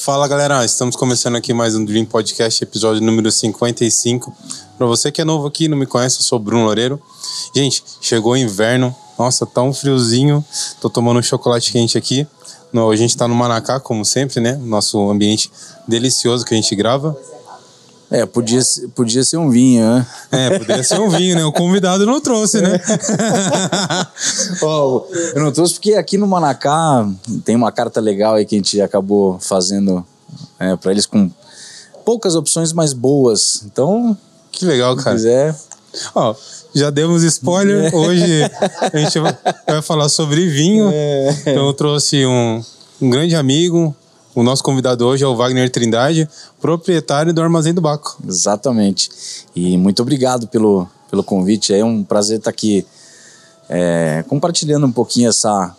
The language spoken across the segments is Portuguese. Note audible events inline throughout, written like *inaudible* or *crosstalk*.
Fala galera, estamos começando aqui mais um Dream Podcast, episódio número 55. Para você que é novo aqui, não me conhece, eu sou Bruno Loureiro. Gente, chegou o inverno, nossa, tá um friozinho, tô tomando um chocolate quente aqui. No, a gente tá no Manacá, como sempre, né? Nosso ambiente delicioso que a gente grava. É, podia, podia ser um vinho, né? É, podia ser um vinho, né? O convidado não trouxe, né? *laughs* oh, eu não trouxe porque aqui no Manacá tem uma carta legal aí que a gente acabou fazendo é, para eles com poucas opções, mais boas. Então. Que legal, cara. Se quiser. Ó, já demos spoiler. É. Hoje a gente vai falar sobre vinho. É. Então eu trouxe um, um grande amigo, o nosso convidado hoje é o Wagner Trindade, proprietário do Armazém do Baco. Exatamente. E muito obrigado pelo, pelo convite. É um prazer estar aqui é, compartilhando um pouquinho essa,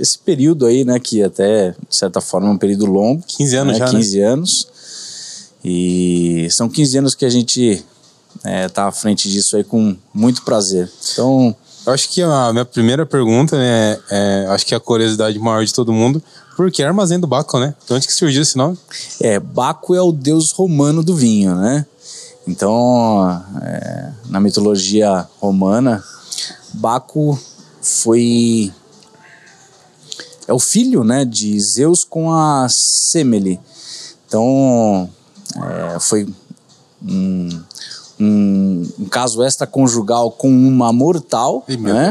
esse período aí, né? Que até, de certa forma, é um período longo. 15 anos né, já, 15 né? anos. E são 15 anos que a gente é, tá à frente disso aí com muito prazer. Então... Eu acho que a minha primeira pergunta, né, é, acho que é a curiosidade maior de todo mundo, porque é Armazém do Baco, né? De onde que surgiu esse nome? É, Baco é o deus romano do vinho, né? Então, é, na mitologia romana, Baco foi é o filho, né, de Zeus com a Semele. Então, é, foi um, um, um, caso extraconjugal com uma mortal, e né?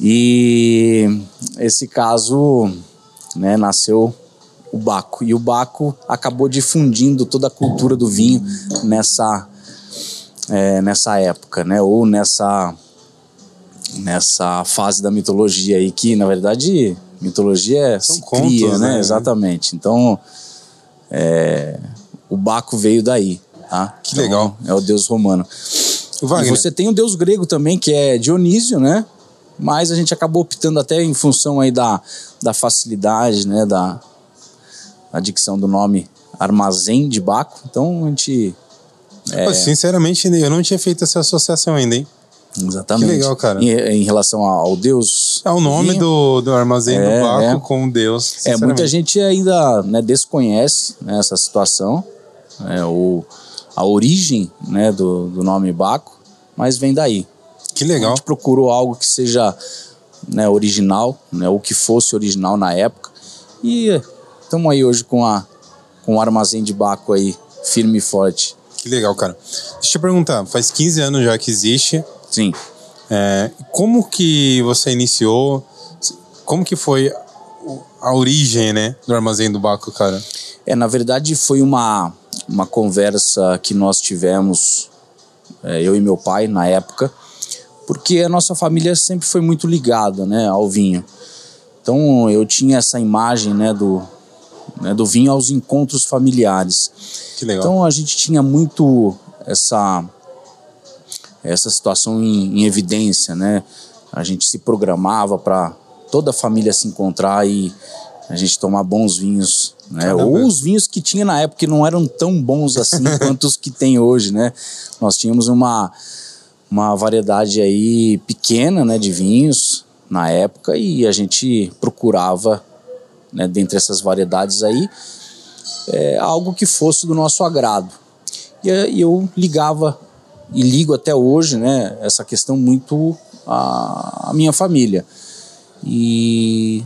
E esse caso né, nasceu o Baco. E o Baco acabou difundindo toda a cultura do vinho nessa, é, nessa época, né, ou nessa, nessa fase da mitologia aí, que na verdade mitologia é São se contos, cria, né? né? Exatamente. Então, é, o Baco veio daí. Tá? Que então, legal. É o deus romano. E você tem o deus grego também, que é Dionísio, né? Mas a gente acabou optando até em função aí da, da facilidade, né, da, da dicção do nome Armazém de Baco. Então a gente. É... sinceramente, eu não tinha feito essa associação ainda, hein? Exatamente. Que legal, cara. Em, em relação ao Deus. É o nome do, do armazém é, do Baco é. com Deus. É, muita gente ainda né, desconhece né, essa situação, né, o, a origem né, do, do nome Baco, mas vem daí. Que legal. A gente procurou algo que seja né, original, né, ou que fosse original na época. E estamos aí hoje com, a, com o armazém de Baco aí, firme e forte. Que legal, cara. Deixa eu perguntar, faz 15 anos já que existe. Sim. É, como que você iniciou? Como que foi a origem, né, do armazém do Baco, cara? É, na verdade foi uma, uma conversa que nós tivemos, é, eu e meu pai, na época, porque a nossa família sempre foi muito ligada né, ao vinho. Então eu tinha essa imagem né, do, né, do vinho aos encontros familiares. Que legal. Então a gente tinha muito essa, essa situação em, em evidência. Né? A gente se programava para toda a família se encontrar e a gente tomar bons vinhos, né? Ou os vinhos que tinha na época que não eram tão bons assim *laughs* quanto os que tem hoje, né? Nós tínhamos uma uma variedade aí pequena né, de vinhos na época e a gente procurava, né, dentre essas variedades aí, é, algo que fosse do nosso agrado. E, e eu ligava e ligo até hoje né, essa questão muito à, minha família. E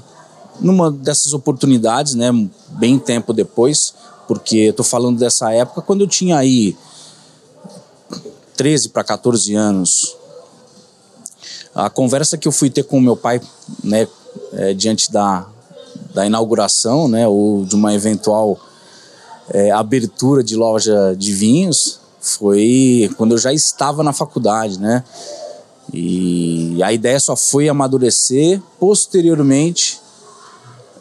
numa dessas oportunidades, né, bem tempo depois, porque tô falando dessa época quando eu tinha aí 13 para 14 anos. A conversa que eu fui ter com meu pai, né, é, diante da, da inauguração, né, ou de uma eventual é, abertura de loja de vinhos, foi quando eu já estava na faculdade, né? E a ideia só foi amadurecer posteriormente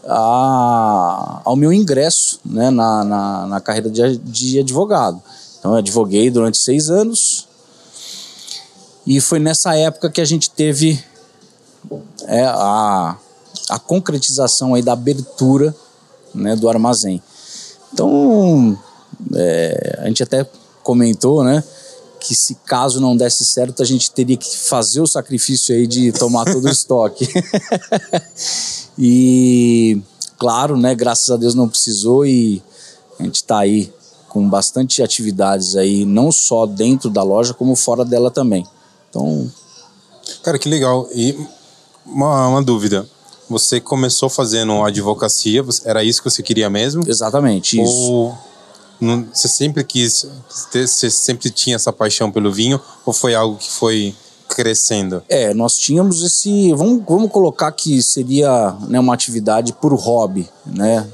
a, ao meu ingresso né, na, na, na carreira de, de advogado. Então, eu advoguei durante seis anos. E foi nessa época que a gente teve é, a, a concretização aí da abertura né, do armazém. Então, é, a gente até comentou, né? Que se caso não desse certo, a gente teria que fazer o sacrifício aí de tomar todo o *laughs* estoque. *laughs* e claro, né? Graças a Deus não precisou e a gente está aí com bastante atividades aí, não só dentro da loja, como fora dela também. Então. Cara, que legal. E uma, uma dúvida. Você começou fazendo advocacia, era isso que você queria mesmo? Exatamente, isso. Ou não, você sempre quis, você sempre tinha essa paixão pelo vinho, ou foi algo que foi crescendo? É, nós tínhamos esse. Vamos, vamos colocar que seria né, uma atividade por hobby, né?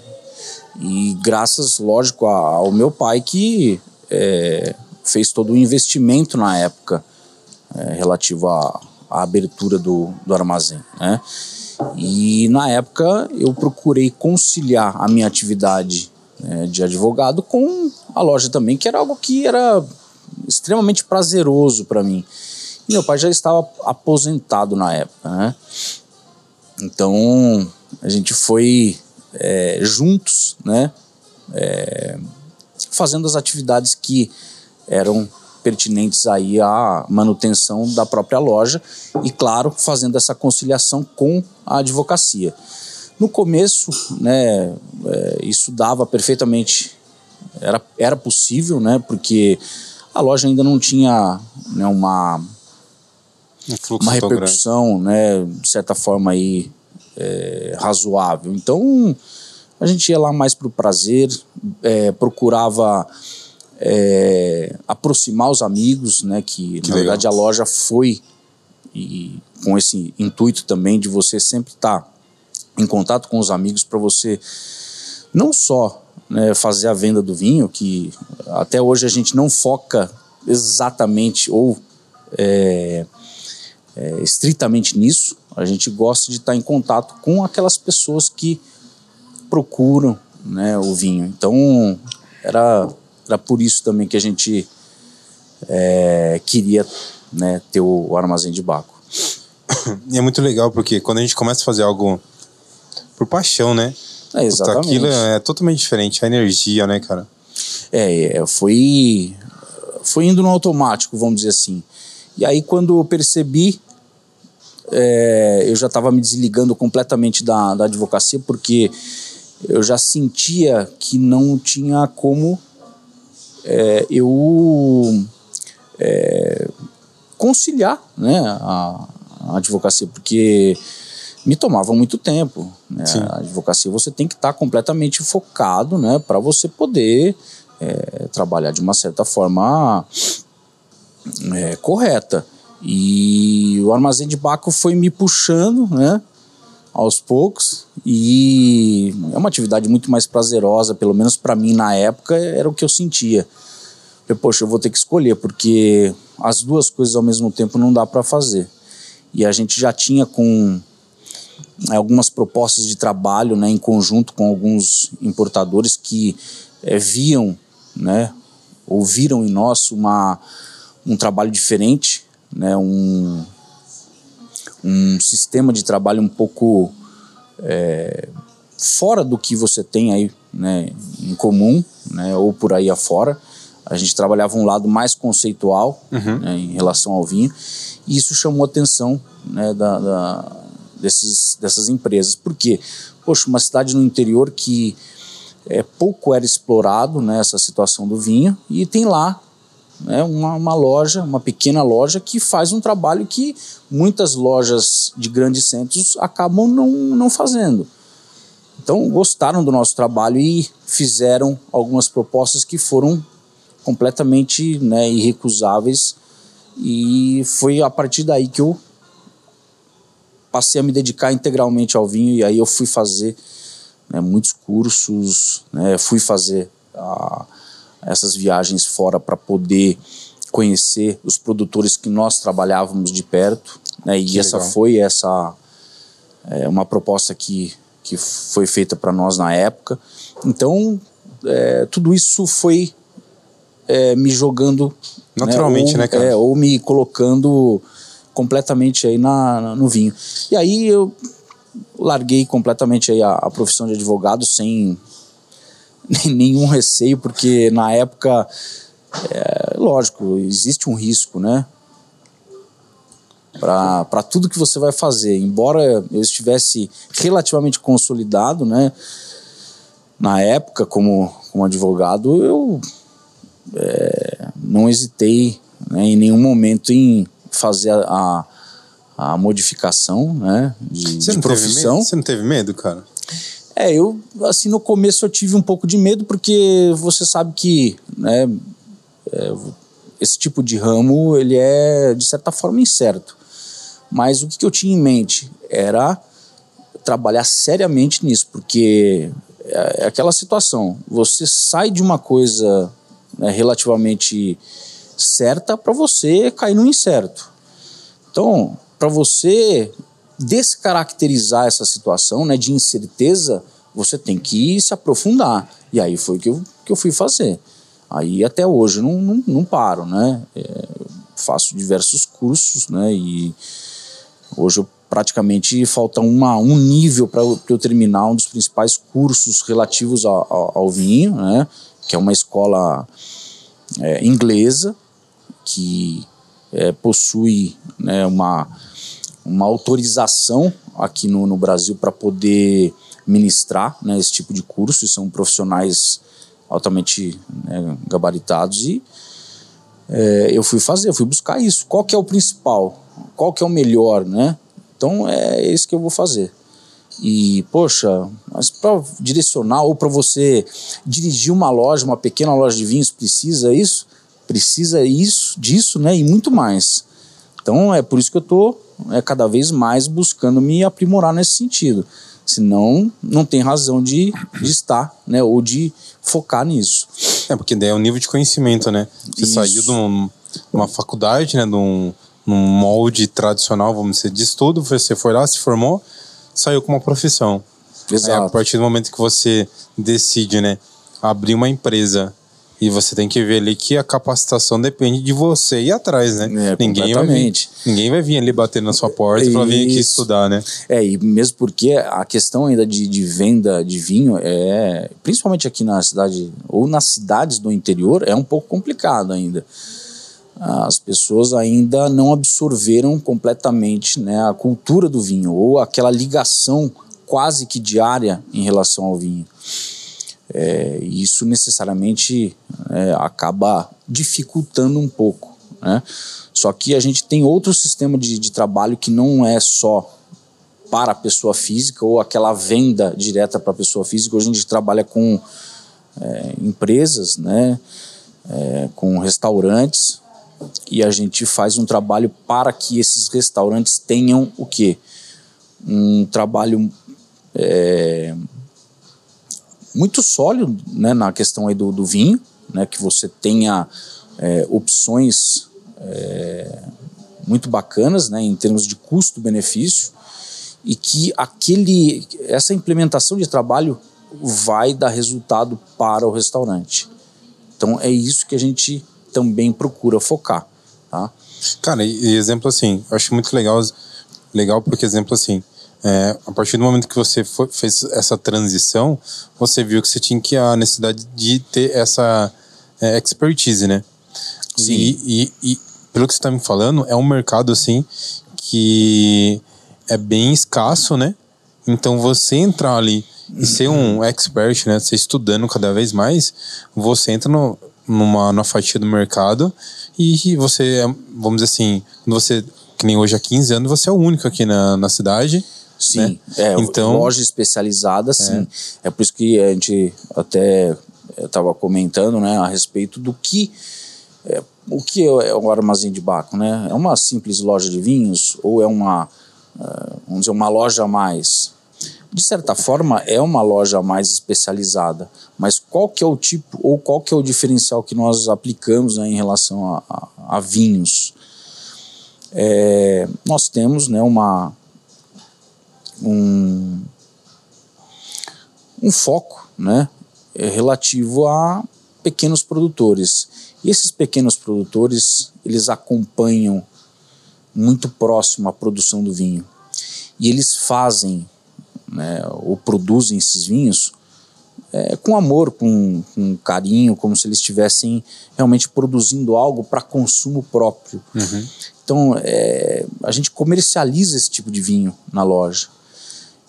E graças, lógico, ao meu pai que é, fez todo o investimento na época é, relativo à, à, abertura do, do armazém, né? E na época eu procurei conciliar a minha atividade né, de advogado com a loja também, que era algo que era extremamente prazeroso para mim. E meu pai já estava aposentado na época, né? Então a gente foi é, juntos, né? É, fazendo as atividades que eram pertinentes aí à manutenção da própria loja e, claro, fazendo essa conciliação com a advocacia. No começo, né, é, isso dava perfeitamente, era, era possível, né, porque a loja ainda não tinha né, uma, um uma repercussão, né, de certa forma aí, é, razoável. Então, a gente ia lá mais para o prazer, é, procurava é, aproximar os amigos, né, que, que na legal. verdade a loja foi e com esse intuito também de você sempre estar tá em contato com os amigos para você não só né, fazer a venda do vinho, que até hoje a gente não foca exatamente ou é, é, estritamente nisso, a gente gosta de estar em contato com aquelas pessoas que procuram né, o vinho. Então era, era por isso também que a gente é, queria né, ter o, o armazém de Baco. E é muito legal porque quando a gente começa a fazer algo por paixão, né? É, exatamente. Aquilo é totalmente diferente, a energia, né, cara? É, é, foi, foi indo no automático, vamos dizer assim. E aí, quando eu percebi, é, eu já estava me desligando completamente da, da advocacia, porque eu já sentia que não tinha como é, eu é, conciliar né, a, a advocacia, porque me tomava muito tempo. Né? A advocacia você tem que estar tá completamente focado né, para você poder é, trabalhar de uma certa forma é, correta. E o armazém de Baco foi me puxando né, aos poucos e é uma atividade muito mais prazerosa, pelo menos para mim na época era o que eu sentia. Eu, poxa, eu vou ter que escolher porque as duas coisas ao mesmo tempo não dá para fazer. E a gente já tinha com algumas propostas de trabalho né, em conjunto com alguns importadores que é, viam, né, ouviram em nós uma, um trabalho diferente, né, um, um sistema de trabalho um pouco é, fora do que você tem aí né, em comum, né, ou por aí afora. A gente trabalhava um lado mais conceitual uhum. né, em relação ao vinho, e isso chamou a atenção né, da, da desses, dessas empresas. Por quê? Poxa, uma cidade no interior que é, pouco era explorado nessa né, situação do vinho e tem lá né, uma, uma, loja, uma pequena loja que faz um trabalho que muitas lojas de grandes centros acabam não, não fazendo. Então gostaram do nosso trabalho e fizeram algumas propostas que foram completamente né, irrecusáveis e foi a partir daí que eu passei a me dedicar integralmente ao vinho e aí eu fui fazer né, muitos cursos, né, fui fazer essas viagens fora para poder conhecer os produtores que nós trabalhávamos de perto, né, e que essa legal. foi essa é, uma proposta que, que foi feita para nós na época. Então é, tudo isso foi é, me jogando naturalmente, né, ou, né cara? É, ou me colocando completamente aí na, no vinho. E aí eu larguei completamente aí a, a profissão de advogado sem *laughs* nenhum receio, porque na época, é, lógico, existe um risco, né? para tudo que você vai fazer. Embora eu estivesse relativamente consolidado, né? Na época, como, como advogado, eu é, não hesitei né, em nenhum momento em fazer a, a, a modificação né, de, de profissão. Você não teve medo, cara? É, eu, assim, no começo eu tive um pouco de medo, porque você sabe que, né, é, esse tipo de ramo, ele é, de certa forma, incerto. Mas o que, que eu tinha em mente era trabalhar seriamente nisso, porque é, é aquela situação, você sai de uma coisa né, relativamente certa para você cair no incerto. Então, para você descaracterizar essa situação né, de incerteza, você tem que se aprofundar. E aí foi o que eu, que eu fui fazer. Aí até hoje não, não, não paro, né? É, faço diversos cursos, né? E hoje eu praticamente falta uma, um nível para eu, terminar um dos principais cursos relativos ao, ao, ao vinho, né? Que é uma escola é, inglesa que é, possui né, uma uma autorização aqui no, no Brasil para poder ministrar né, esse tipo de curso, e são profissionais altamente né, gabaritados e é, eu fui fazer, eu fui buscar isso. Qual que é o principal? Qual que é o melhor, né? Então é isso que eu vou fazer. E, poxa, mas para direcionar ou para você dirigir uma loja, uma pequena loja de vinhos, precisa isso? Precisa isso, disso, né? E muito mais. Então é por isso que eu estou é, cada vez mais buscando me aprimorar nesse sentido. Senão, não tem razão de, de estar, né? Ou de focar nisso. É, porque daí é o nível de conhecimento, né? Você Isso. saiu de um, uma faculdade, né? De um, num molde tradicional, vamos dizer, de estudo, você foi lá, se formou, saiu com uma profissão. Exato. Aí, a partir do momento que você decide, né? Abrir uma empresa e você tem que ver ali que a capacitação depende de você ir atrás, né? É, ninguém, vai vir, ninguém vai vir ali bater na sua porta e falar, vir aqui estudar, né? É, e mesmo porque a questão ainda de, de venda de vinho é, principalmente aqui na cidade, ou nas cidades do interior, é um pouco complicado ainda. As pessoas ainda não absorveram completamente né, a cultura do vinho, ou aquela ligação quase que diária em relação ao vinho. É, isso necessariamente é, acaba dificultando um pouco. Né? Só que a gente tem outro sistema de, de trabalho que não é só para a pessoa física ou aquela venda direta para a pessoa física. Hoje a gente trabalha com é, empresas, né, é, com restaurantes e a gente faz um trabalho para que esses restaurantes tenham o quê? Um trabalho é, muito sólido né, na questão aí do, do vinho, né, que você tenha é, opções é, muito bacanas né, em termos de custo-benefício e que aquele, essa implementação de trabalho vai dar resultado para o restaurante. Então é isso que a gente também procura focar. Tá? Cara, e exemplo assim, eu acho muito legal, legal porque exemplo assim, é, a partir do momento que você foi, fez essa transição, você viu que você tinha que a necessidade de ter essa é, expertise, né? Sim. E, e, e, pelo que você está me falando, é um mercado assim que é bem escasso, né? Então você entrar ali e ser um expert, né? Você estudando cada vez mais, você entra no, numa, numa fatia do mercado e você, é, vamos dizer assim, quando você, que nem hoje há 15 anos, você é o único aqui na, na cidade Sim, né? é, então, loja especializada, sim. É. é por isso que a gente até estava comentando né, a respeito do que é, o que é o armazém de Baco, né? É uma simples loja de vinhos ou é uma, uh, vamos dizer, uma loja a mais? De certa forma, é uma loja mais especializada, mas qual que é o tipo ou qual que é o diferencial que nós aplicamos né, em relação a, a, a vinhos? É, nós temos né, uma, um, um foco né, é relativo a pequenos produtores. E esses pequenos produtores, eles acompanham muito próximo a produção do vinho. E eles fazem né, ou produzem esses vinhos é, com amor, com, com, carinho, como se eles estivessem realmente produzindo algo para consumo próprio. Uhum. Então, é, a gente comercializa esse tipo de vinho na loja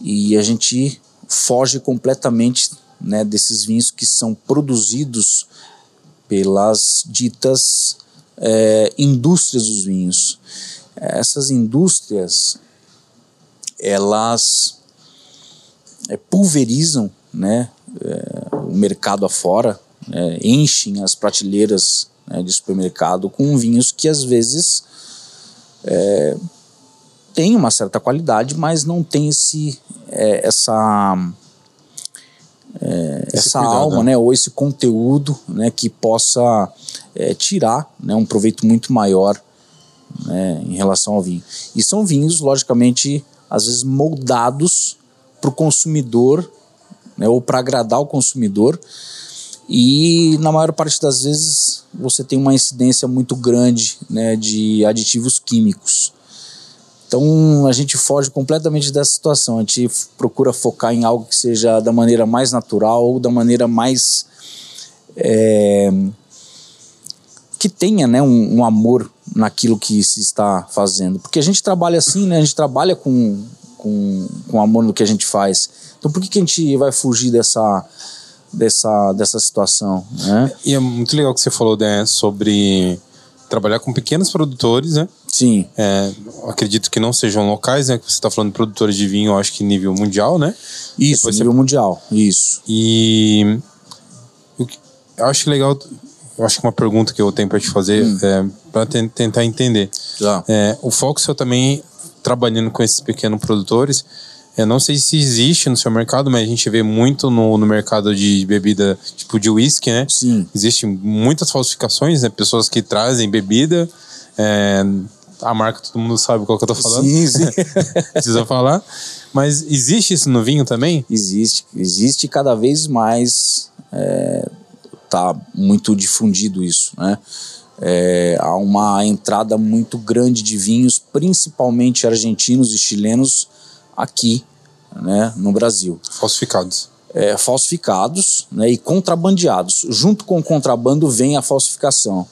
e a gente foge completamente né, desses vinhos que são produzidos pelas ditas é, indústrias dos vinhos. Essas indústrias, elas é, pulverizam né, é, o mercado afora, é, enchem as prateleiras né, de supermercado com vinhos que às vezes têm uma certa qualidade, mas não tem esse, é, essa, é, essa cuidado, alma, né? né, ou esse conteúdo né, que possa é, tirar né, um proveito muito maior né, em relação ao vinho. E são vinhos, logicamente, às vezes moldados para o consumidor né, ou para agradar o consumidor. E na maior parte das vezes você tem uma incidência muito grande né, de aditivos químicos. Então a gente foge completamente dessa situação. A gente procura focar em algo que seja da maneira mais natural ou da maneira mais. É, que tenha né, um, um, amor naquilo que se está fazendo. Porque a gente trabalha assim, né, a gente trabalha com, com, com amor no que a gente faz. Então por que, que a gente vai fugir dessa, dessa, dessa situação? Né? E é muito legal que você falou né, sobre trabalhar com pequenos produtores, né? Sim. É, acredito que não sejam locais, né? Que você está falando de produtores de vinho, acho que nível mundial, né? Isso, Depois nível você... mundial, isso. E eu acho legal, eu acho que uma pergunta que eu tenho para te fazer hum. é para tentar entender. Já. É, o foco seu também trabalhando com esses pequenos produtores eu não sei se existe no seu mercado, mas a gente vê muito no, no mercado de bebida, tipo de whisky, né? Sim. Existem muitas falsificações, né? Pessoas que trazem bebida. É, a marca todo mundo sabe qual que eu tô falando. Sim, sim. *laughs* Precisa falar. Mas existe isso no vinho também? Existe. Existe cada vez mais. É, tá muito difundido isso, né? É, há uma entrada muito grande de vinhos, principalmente argentinos e chilenos, aqui né, no Brasil. Falsificados. É, falsificados né, e contrabandeados. Junto com o contrabando vem a falsificação.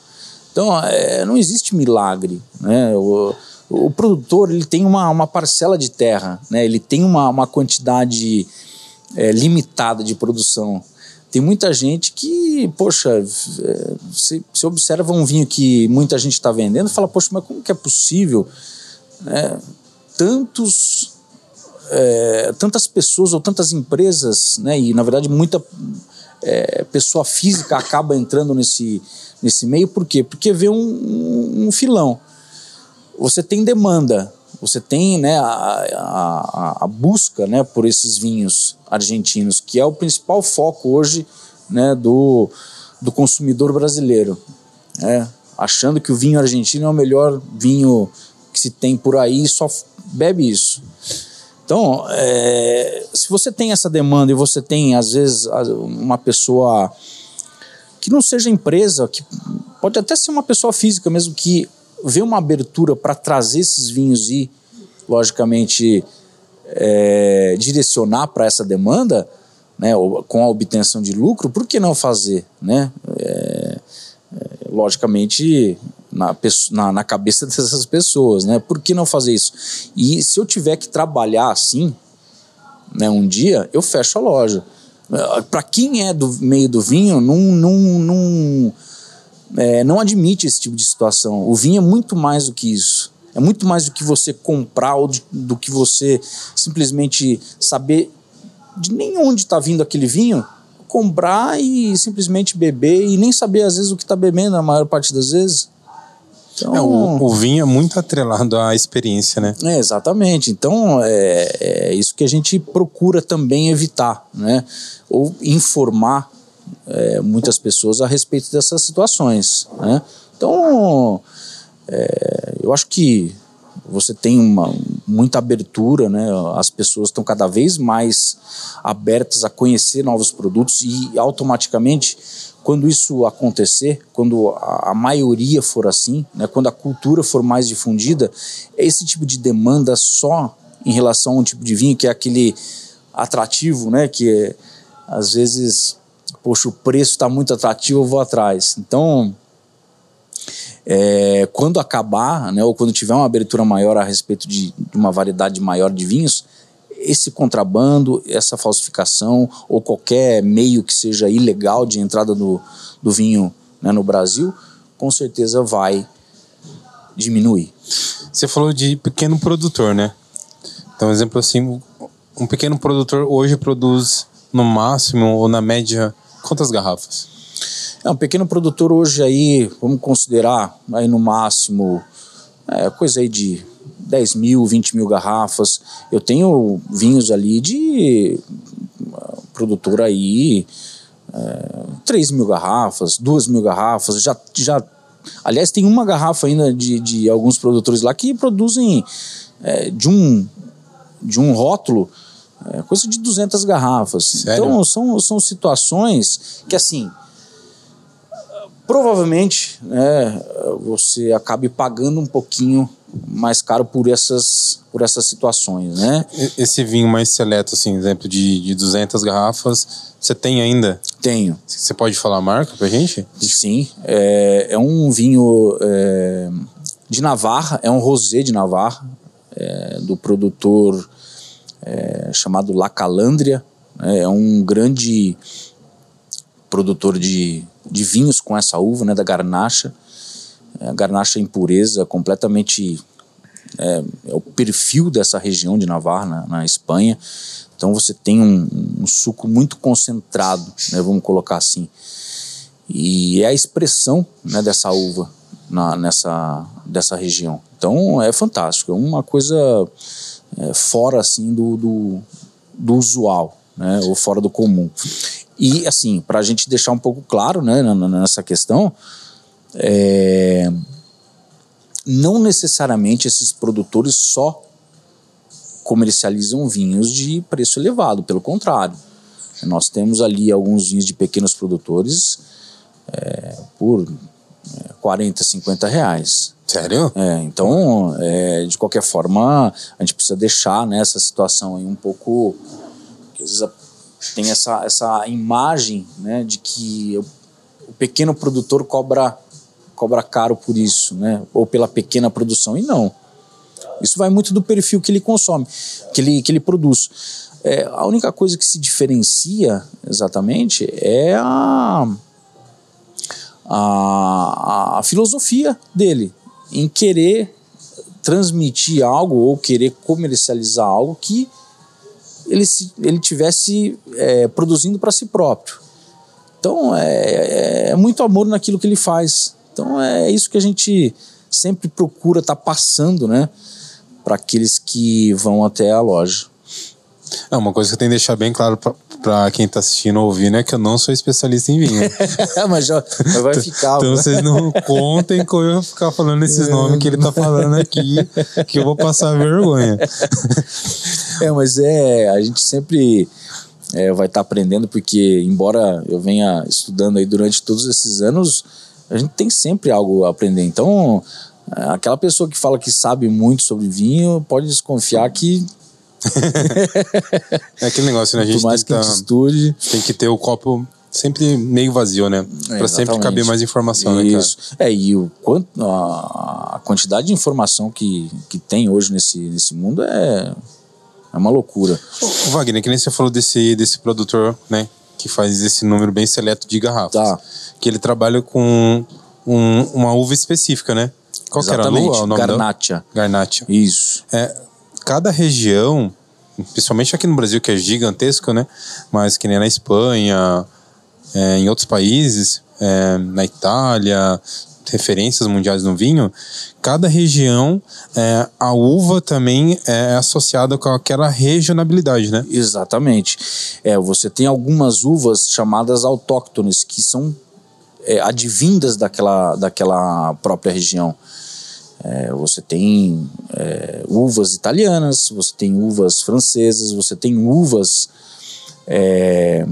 Então, é, não existe milagre. Né? O, o, produtor ele tem uma, uma parcela de terra, né? ele tem uma, uma quantidade é, limitada de produção. Tem muita gente que, poxa, é, você, você observa um vinho que muita gente está vendendo e fala, poxa, mas como que é possível né, tantos é, tantas pessoas ou tantas empresas, né, e na verdade muita é, pessoa física acaba entrando nesse, nesse meio, por quê? Porque vê um, um, um filão. Você tem demanda, você tem né, a, a, a, busca né, por esses vinhos argentinos, que é o principal foco hoje né, do, do consumidor brasileiro. Né, achando que o vinho argentino é o melhor vinho que se tem por aí só bebe isso. Então, é, se você tem essa demanda e você tem, às vezes, uma pessoa que não seja empresa, que pode até ser uma pessoa física mesmo, que vê uma abertura para trazer esses vinhos e, logicamente, é, direcionar para essa demanda, né, com a obtenção de lucro, por que não fazer? Né? É, é logicamente, na, na, na, cabeça dessas pessoas, né? Por que não fazer isso? E se eu tiver que trabalhar assim, né, um dia, eu fecho a loja. Eh, Para quem é do meio do vinho, não, não, não, é, não admite esse tipo de situação. O vinho é muito mais do que isso. É muito mais do que você comprar ou de, do que você simplesmente saber de nem onde está vindo aquele vinho, comprar e simplesmente beber e nem saber às vezes o que está bebendo na maior parte das vezes. Então, é, o, o, vinho é muito atrelado à experiência, né? É, exatamente. Então, é, é isso que a gente procura também evitar, né? Ou informar é, muitas pessoas a respeito dessas situações, né? Então, é, eu acho que você tem uma, muita abertura, né? As pessoas estão cada vez mais abertas a conhecer novos produtos e automaticamente quando isso acontecer, quando a, maioria for assim, né, quando a cultura for mais difundida, é esse tipo de demanda só em relação a um tipo de vinho que é aquele atrativo, né, que é às vezes, poxa, o preço está muito atrativo, eu vou atrás. Então, é, quando acabar, né, ou quando tiver uma abertura maior a respeito de, de uma variedade maior de vinhos, esse contrabando, essa falsificação ou qualquer meio que seja ilegal de entrada do, do vinho né, no Brasil, com certeza vai diminuir. Você falou de pequeno produtor, né? Então, exemplo assim, um pequeno produtor hoje produz no máximo ou na média quantas garrafas? É, um pequeno produtor hoje aí, vamos considerar aí no máximo é, coisa aí de 10 mil, 20 mil garrafas. Eu tenho vinhos ali de uh, produtor aí é, 3 mil garrafas, 2 mil garrafas, já, já aliás tem uma garrafa ainda de, de alguns produtores lá que produzem é, de um de um rótulo é, coisa de 200 garrafas. Sério? Então são, são situações que assim provavelmente né, você acabe pagando um pouquinho mais caro por essas, por essas situações, né? Esse vinho mais seleto, assim, exemplo de, de 200 garrafas, você tem ainda? Tenho. Você pode falar a marca pra gente? Sim, é, é um vinho é, de Navarra, é um rosé de Navarra, é, do produtor é, chamado La Calandria, né? é um grande produtor de, de vinhos com essa uva, né, da garnacha, é, a garnacha em pureza, completamente é, é, o perfil dessa região de Navarra, na, na Espanha. Então você tem um, um, suco muito concentrado, né, vamos colocar assim. E é a expressão né, dessa uva na, nessa dessa região. Então é fantástico, é uma coisa é, fora assim do, do, do usual, né, ou fora do comum. E assim, para a gente deixar um pouco claro né, nessa questão, é, não necessariamente esses produtores só comercializam vinhos de preço elevado, pelo contrário. Nós temos ali alguns vinhos de pequenos produtores é, por é, 40, 50 reais. Sério? É, então, é, de qualquer forma, a gente precisa deixar né, essa situação aí um pouco. Às vezes tem essa, essa imagem né, de que o, o pequeno produtor cobra cobra caro por isso, né? Ou pela pequena produção. E não. Isso vai muito do perfil que ele consome, que ele, que ele produz. É, a única coisa que se diferencia exatamente é a, a, a filosofia dele em querer transmitir algo ou querer comercializar algo que ele, se, ele tivesse é, produzindo para si próprio. Então é, é, muito amor naquilo que ele faz. Então é isso que a gente sempre procura estar tá passando, né, para aqueles que vão até a loja. É uma coisa que eu tenho que deixar bem claro para quem está assistindo ou ouvindo é que eu não sou especialista em vinho. *laughs* Mas já, vai ficar. então vocês não contem com eu ficar falando esses é. nomes que ele está falando aqui, que eu vou passar vergonha. é, mas é, a gente sempre é, vai estar tá aprendendo, porque embora eu venha estudando aí durante todos esses anos, a gente tem sempre algo a aprender. Então, aquela pessoa que fala que sabe muito sobre vinho, pode desconfiar que. É aquele negócio, né? A gente mais tem, que, que estude. tem que ter o copo sempre meio vazio, né? É, para sempre caber mais informação, Isso. né, cara? É, e o quanto a, a, quantidade de informação que, que tem hoje nesse, nesse mundo é, é uma loucura. O Wagner, que nem você falou desse, desse produtor, né? Que faz esse número bem seleto de garrafas. Tá que ele trabalha com um, uma uva específica, né? Qual Exatamente. era a uva? Garnacha. Garnacha. Isso. É, cada região, principalmente aqui no Brasil, que é gigantesco, né? Mas que nem na Espanha, é, em outros países, é, na Itália, referências mundiais no vinho, cada região, é, a uva também é associada com aquela regionalidade, né? Exatamente. É, você tem algumas uvas chamadas autóctones, que são é, advindas daquela, daquela própria região. É, você tem é, uvas italianas, você tem uvas francesas, você tem uvas é,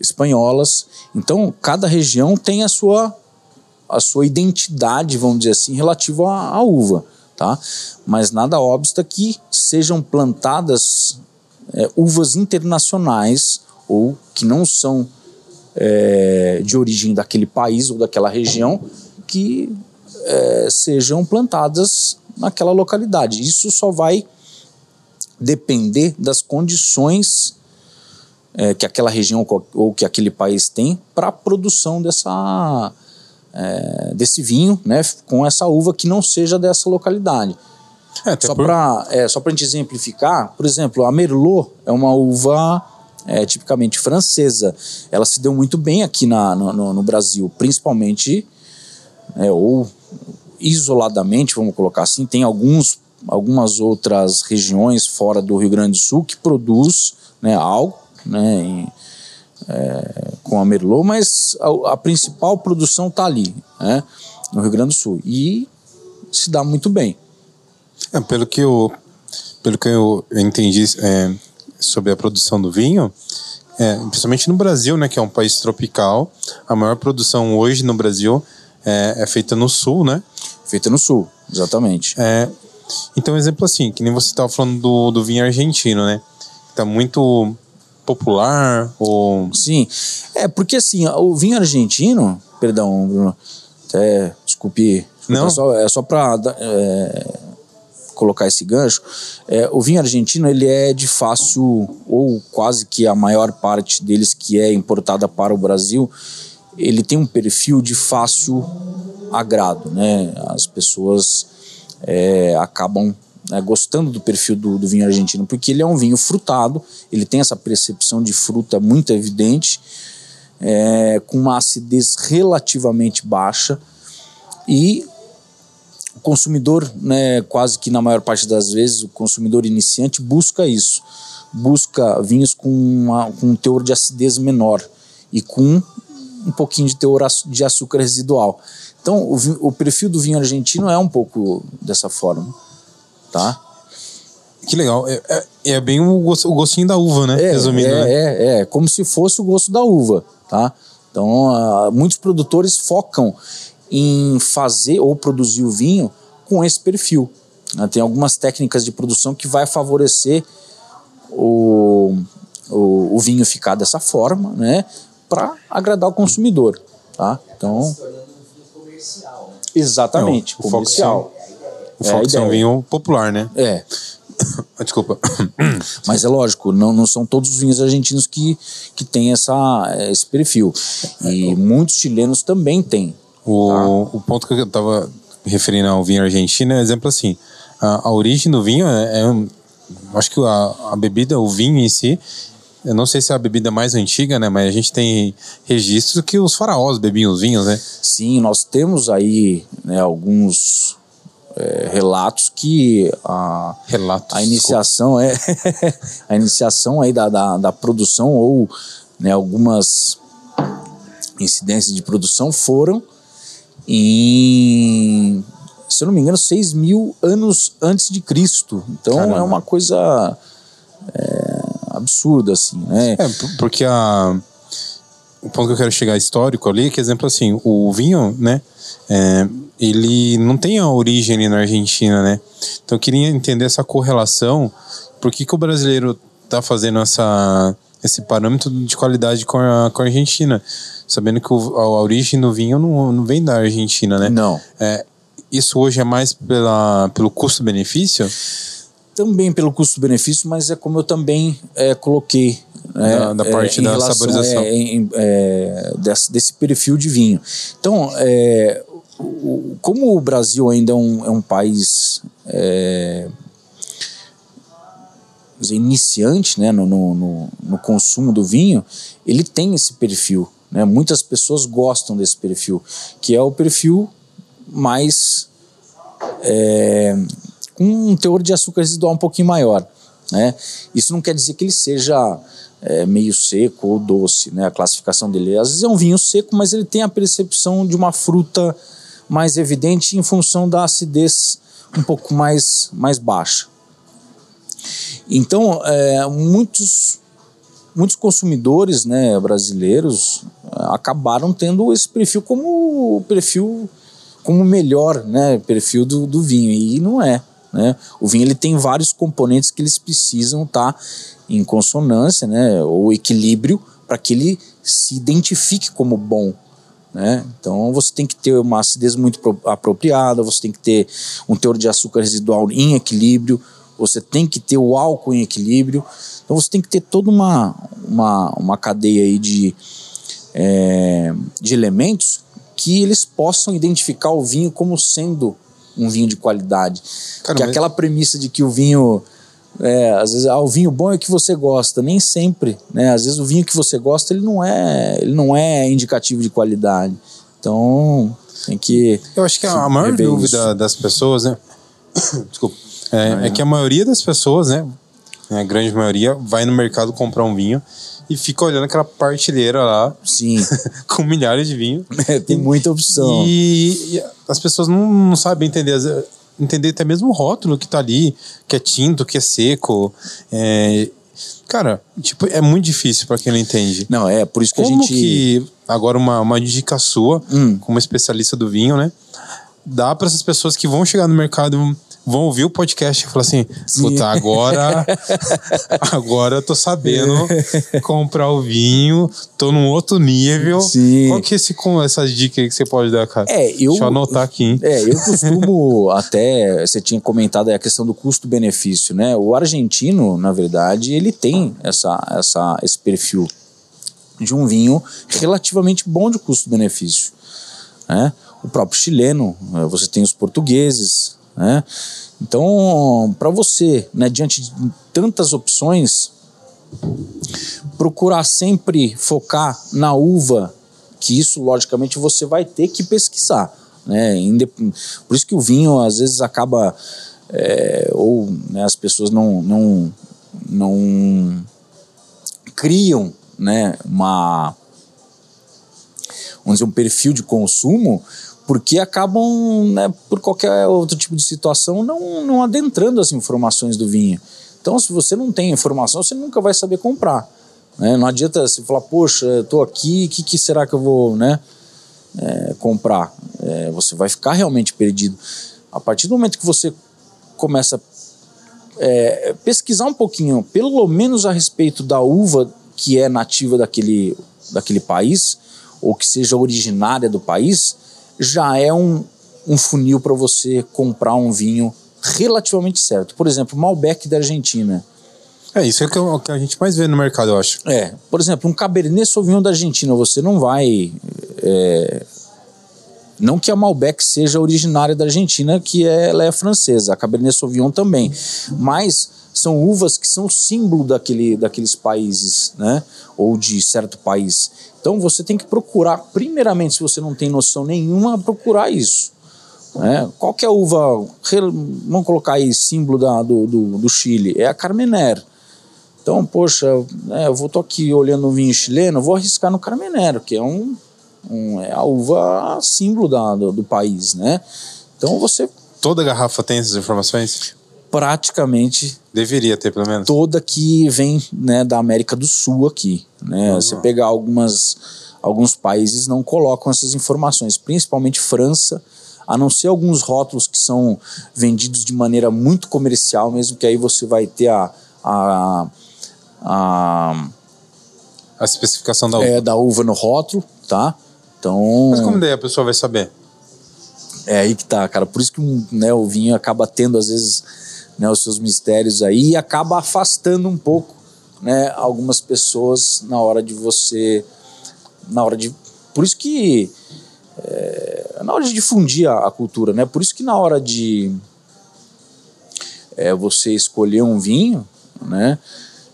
espanholas. Então, cada região tem a sua, a sua identidade, vamos dizer assim, relativa à, à uva. Tá? Mas nada obsta que sejam plantadas é, uvas internacionais ou que não são é, de origem daquele país ou daquela região que é, sejam plantadas naquela localidade. Isso só vai depender das condições é, que aquela região ou que aquele país tem para a produção dessa, é, desse vinho, né, com essa uva que não seja dessa localidade. É, só por... para é, só a gente exemplificar, por exemplo, a Merlot é uma uva é, tipicamente francesa. Ela se deu muito bem aqui na, no, no Brasil, principalmente, é, ou isoladamente, vamos colocar assim, tem alguns, algumas outras regiões fora do Rio Grande do Sul que produz né, algo né, em, é, com a Merlot, mas a, a principal produção está ali, né, no Rio Grande do Sul. E se dá muito bem. É, pelo que eu, pelo que eu entendi é, sobre a produção do vinho, é, principalmente no Brasil, né, que é um país tropical, a maior produção hoje no Brasil é, é feita no sul, né? Feita no sul, exatamente. É, então, exemplo assim, que nem você estava falando do, do vinho argentino, né? Tá muito popular ou... Sim, é porque assim, o vinho argentino, perdão, Bruno, até, desculpe, Não. é só, é só para é, colocar esse gancho, é, o vinho argentino ele é de fácil, ou quase que a maior parte deles que é importada para o Brasil, ele tem um perfil de fácil agrado, né? As pessoas é, acabam né, gostando do perfil do, do, vinho argentino, porque ele é um vinho frutado, ele tem essa percepção de fruta muito evidente, é, com uma acidez relativamente baixa e o consumidor, né, quase que na maior parte das vezes, o consumidor iniciante busca isso, busca vinhos com, uma, com um teor de acidez menor e com um pouquinho de teor de açúcar residual. Então, o, o perfil do vinho argentino é um pouco dessa forma, tá? Que legal. É, é, é bem o, gostinho da uva, né? É, Resumindo, é, né? é, é, como se fosse o gosto da uva, tá? Então, uh, muitos produtores focam em fazer ou produzir o vinho com esse perfil. Né? Tem algumas técnicas de produção que vai favorecer o, o, o vinho ficar dessa forma, né? Para agradar o consumidor, tá? Então comercial. Exatamente, Não, comercial. O Fox é, é um vinho popular, né? É. *coughs* Desculpa. *coughs* Mas é lógico, não, não são todos os vinhos argentinos que, que têm essa, esse perfil. E muitos chilenos também têm. O, tá? o ponto que eu estava referindo ao vinho argentino é exemplo assim: a, a origem do vinho é, é acho que a, a bebida, o vinho em si, eu não sei se é a bebida mais antiga, né? Mas a gente tem registros que os faraós bebiam os vinhos, né? Sim, nós temos aí né, alguns é, relatos que a, relatos, a iniciação é *laughs* a iniciação aí da, da, da, produção ou né, algumas incidências de produção foram em se eu não me engano 6 mil anos antes de Cristo então Caramba. é uma coisa é, absurda, assim, né? É, porque a, o ponto que eu quero chegar histórico ali é que, exemplo assim, o vinho, né? É, ele não tem a origem ali na Argentina, né? Então eu queria entender essa correlação, por que, que o brasileiro tá fazendo essa, esse parâmetro de qualidade com a, com a Argentina, sabendo que o, a, a, origem do vinho não, não vem da Argentina, né? Não. É, isso hoje é mais pela, pelo custo-benefício? Também pelo custo-benefício, mas é como eu também é, coloquei. Né, da, da, parte é, da relação, saborização. É, em, é, desse, desse, perfil de vinho. Então, é, o, como o Brasil ainda é um, é um país é, iniciante né, no, no, no, consumo do vinho, ele tem esse perfil. Né? Muitas pessoas gostam desse perfil, que é o perfil mais é, com um teor de açúcar residual um pouquinho maior. Né? Isso não quer dizer que ele seja é, meio seco ou doce, né? a classificação dele. Às vezes é um vinho seco, mas ele tem a percepção de uma fruta mais evidente em função da acidez um pouco mais, mais baixa. Então, é, muitos, muitos consumidores né, brasileiros acabaram tendo esse perfil como perfil como melhor né, perfil do, do vinho, e não é. Né? O vinho ele tem vários componentes que eles precisam estar tá em consonância, né? ou equilíbrio, para que ele se identifique como bom. Né? Então você tem que ter uma acidez muito apropriada, você tem que ter um teor de açúcar residual em equilíbrio, você tem que ter o álcool em equilíbrio. Então você tem que ter toda uma, uma, uma cadeia aí de, é, de elementos que eles possam identificar o vinho como sendo um vinho de qualidade. Cara, que mas... aquela premissa de que o vinho. É, às vezes, ah, o vinho bom é o que você gosta, nem sempre, né? Às vezes o vinho que você gosta ele não é, ele não é indicativo de qualidade. Então tem que. Eu acho que a maior dúvida isso. das pessoas, né? *coughs* Desculpa. É, é, é, que a maioria das pessoas, né? A grande maioria vai no mercado comprar um vinho e fica olhando aquela partilheira lá. Sim. *laughs* com milhares de vinhos. *laughs* É, tem muita opção. E, e as pessoas não, não sabem entender. Entender até mesmo o rótulo que tá ali, que é tinto, que é seco. É, cara, tipo, é muito difícil para quem não entende. Não, é, por isso que como a gente. que, agora, uma, uma dica sua, hum. como especialista do vinho, né? Dá para essas pessoas que vão chegar no mercado vão ouvir o podcast e falar assim: puta, agora, *laughs* agora eu tô sabendo comprar o vinho, tô num outro nível. Sim. Qual que é esse, com essas dicas que você pode dar, cara? É, eu, Deixa eu anotar aqui. Hein? É, eu costumo *laughs* até, você tinha comentado aí a questão do custo-benefício, né? O argentino, na verdade, ele tem essa, essa, esse perfil de um vinho relativamente bom de custo-benefício. Né? O próprio chileno, você tem os portugueses, né? Então, para você, né, diante de tantas opções, procurar sempre focar na uva, que isso, logicamente, você vai ter que pesquisar. Né? Por isso que o vinho, às vezes, acaba. É, ou né, as pessoas não, não, não criam né, uma, vamos dizer, um perfil de consumo porque acabam, né, por qualquer outro tipo de situação, não, não adentrando as informações do vinho. Então, se você não tem informação, você nunca vai saber comprar. Né? Não adianta você falar, poxa, estou aqui, o que, que, será que eu vou né, é, comprar? É, você vai ficar realmente perdido. A partir do momento que você começa a é, pesquisar um pouquinho, pelo menos a respeito da uva que é nativa daquele, daquele país, ou que seja originária do país, já é um, um funil para você comprar um vinho relativamente certo. Por exemplo, Malbec da Argentina. É, isso é o que a gente mais vê no mercado, eu acho. É, por exemplo, um Cabernet Sauvignon da Argentina, você não vai... É, não que a Malbec seja originária da Argentina, que é, ela é francesa, a Cabernet Sauvignon também, mas são uvas que são símbolo daquele, daqueles países, né? Ou de certo país. Então você tem que procurar, primeiramente, se você não tem noção nenhuma, procurar isso. Né? Qual que é a uva, vamos colocar aí, símbolo da, do, do, do Chile? É a Carmener. Então, poxa, é, eu vou aqui olhando o vinho chileno, vou arriscar no Carmener, que é um, um é a uva símbolo da, do, do país, né? Então você Toda garrafa tem essas informações? Praticamente deveria ter pelo menos toda que vem né, da América do Sul aqui né uhum. você pegar algumas alguns países não colocam essas informações principalmente França a não ser alguns rótulos que são vendidos de maneira muito comercial mesmo que aí você vai ter a a, a, a especificação da uva. É, da uva no rótulo tá então mas como daí a pessoa vai saber é aí que tá, cara. Por isso que né, o vinho acaba tendo, às vezes, né, os seus mistérios aí e acaba afastando um pouco né, algumas pessoas na hora de você. Na hora de. Por isso que. É, na hora de difundir a, a, cultura, né? Por isso que na hora de é, você escolher um vinho, né?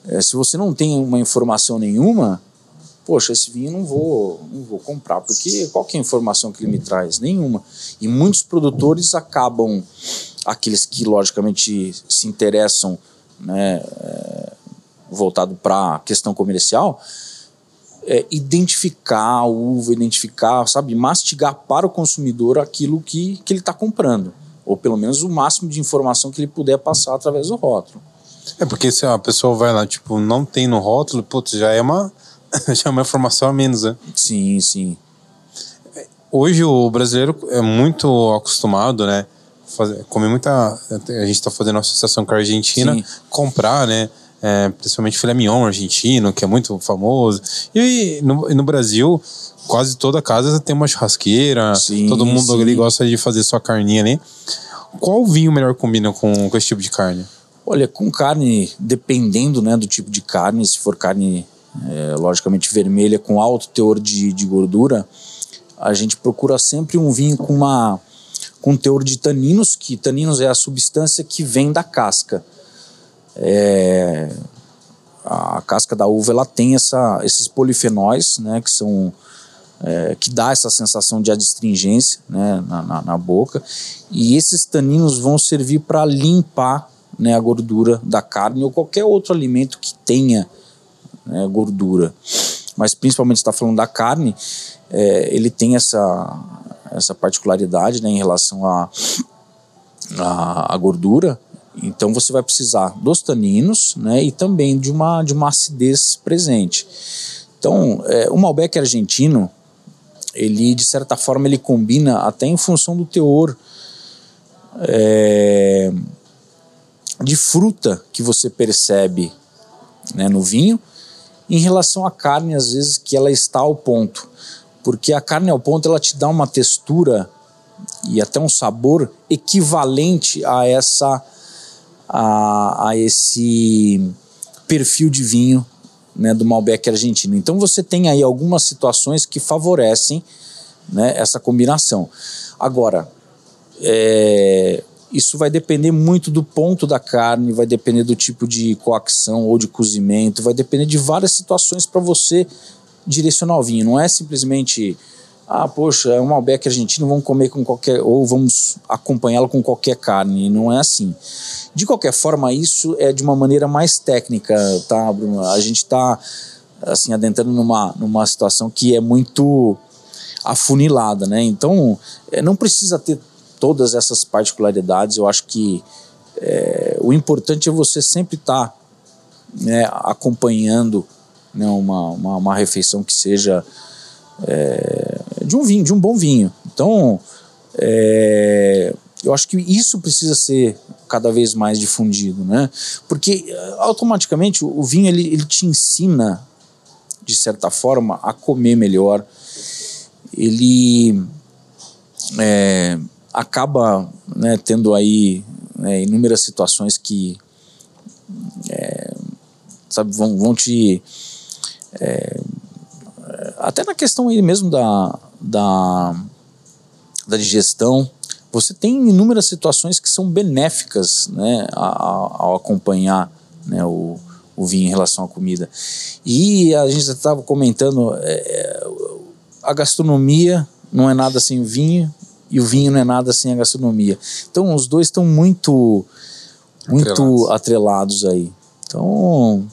É, se você não tem uma informação nenhuma, poxa, esse vinho não vou, não vou comprar, porque qual é a informação que ele me traz? Nenhuma. E muitos produtores acabam aqueles que logicamente se interessam, né, é, voltado para a questão comercial, é, identificar a uva, identificar, sabe, mastigar para o consumidor aquilo que, que ele está comprando, ou pelo menos o máximo de informação que ele puder passar através do rótulo. É porque se a pessoa vai lá, tipo, não tem no rótulo, putz, já é uma *laughs* já é uma informação a menos, né? Sim, sim. Hoje o brasileiro é muito acostumado, né? Fazer, comer muita. A gente tá fazendo associação com a Argentina, Sim. comprar, né? É, principalmente filé mignon argentino, que é muito famoso. E no, no Brasil, quase toda casa tem uma churrasqueira, Sim, todo mundo sim. ali gosta de fazer sua carninha ali. Qual vinho melhor combina com, com esse tipo de carne? Olha, com carne, dependendo né, do tipo de carne, se for carne é, logicamente vermelha com alto teor de, de gordura, a gente procura sempre um vinho com uma com teor de taninos, que taninos é a substância que vem da casca. É, a casca da uva ela tem essa, esses polifenóis, né, que são é, que dá essa sensação de adstringência né, na, na, na boca, e esses taninos vão servir para limpar né, a gordura da carne ou qualquer outro alimento que tenha né, gordura. Mas principalmente está falando da carne, é, ele tem essa, essa particularidade né, em relação à a, a, gordura. Então você vai precisar dos taninos né, e também de uma, de uma acidez presente. Então, é, o Malbec argentino, ele de certa forma ele combina até em função do teor é, de fruta que você percebe né, no vinho em relação à carne, às vezes que ela está ao ponto. Porque a carne ao ponto ela te dá uma textura e até um sabor equivalente a essa a, a esse perfil de vinho né, do Malbec argentino. Então você tem aí algumas situações que favorecem né, essa combinação. Agora, é, isso vai depender muito do ponto da carne, vai depender do tipo de coacção ou de cozimento, vai depender de várias situações para você direcionar o vinho. Não é simplesmente, ah, poxa, é um Malbec argentino, vamos comer com qualquer, ou vamos acompanhá-lo com qualquer carne. Não é assim. De qualquer forma, isso é de uma maneira mais técnica, tá, Bruno? A gente está assim adentrando numa, numa situação que é muito afunilada, né? Então, é, não precisa ter todas essas particularidades. Eu acho que é, o importante é você sempre estar tá, né, acompanhando né, uma, uma, uma, refeição que seja é, de um vinho, de um bom vinho. Então, é, eu acho que isso precisa ser cada vez mais difundido, né? Porque automaticamente o vinho ele, ele te ensina de certa forma a comer melhor. Ele é, acaba né, tendo aí né, inúmeras situações que é, sabe, vão, vão te é, até na questão aí mesmo da, da, da digestão você tem inúmeras situações que são benéficas né, ao, ao acompanhar né, o, o vinho em relação à comida e a gente estava comentando é, a gastronomia não é nada sem vinho e o vinho não é nada sem a gastronomia. Então os dois estão muito muito atrelados, atrelados aí. Então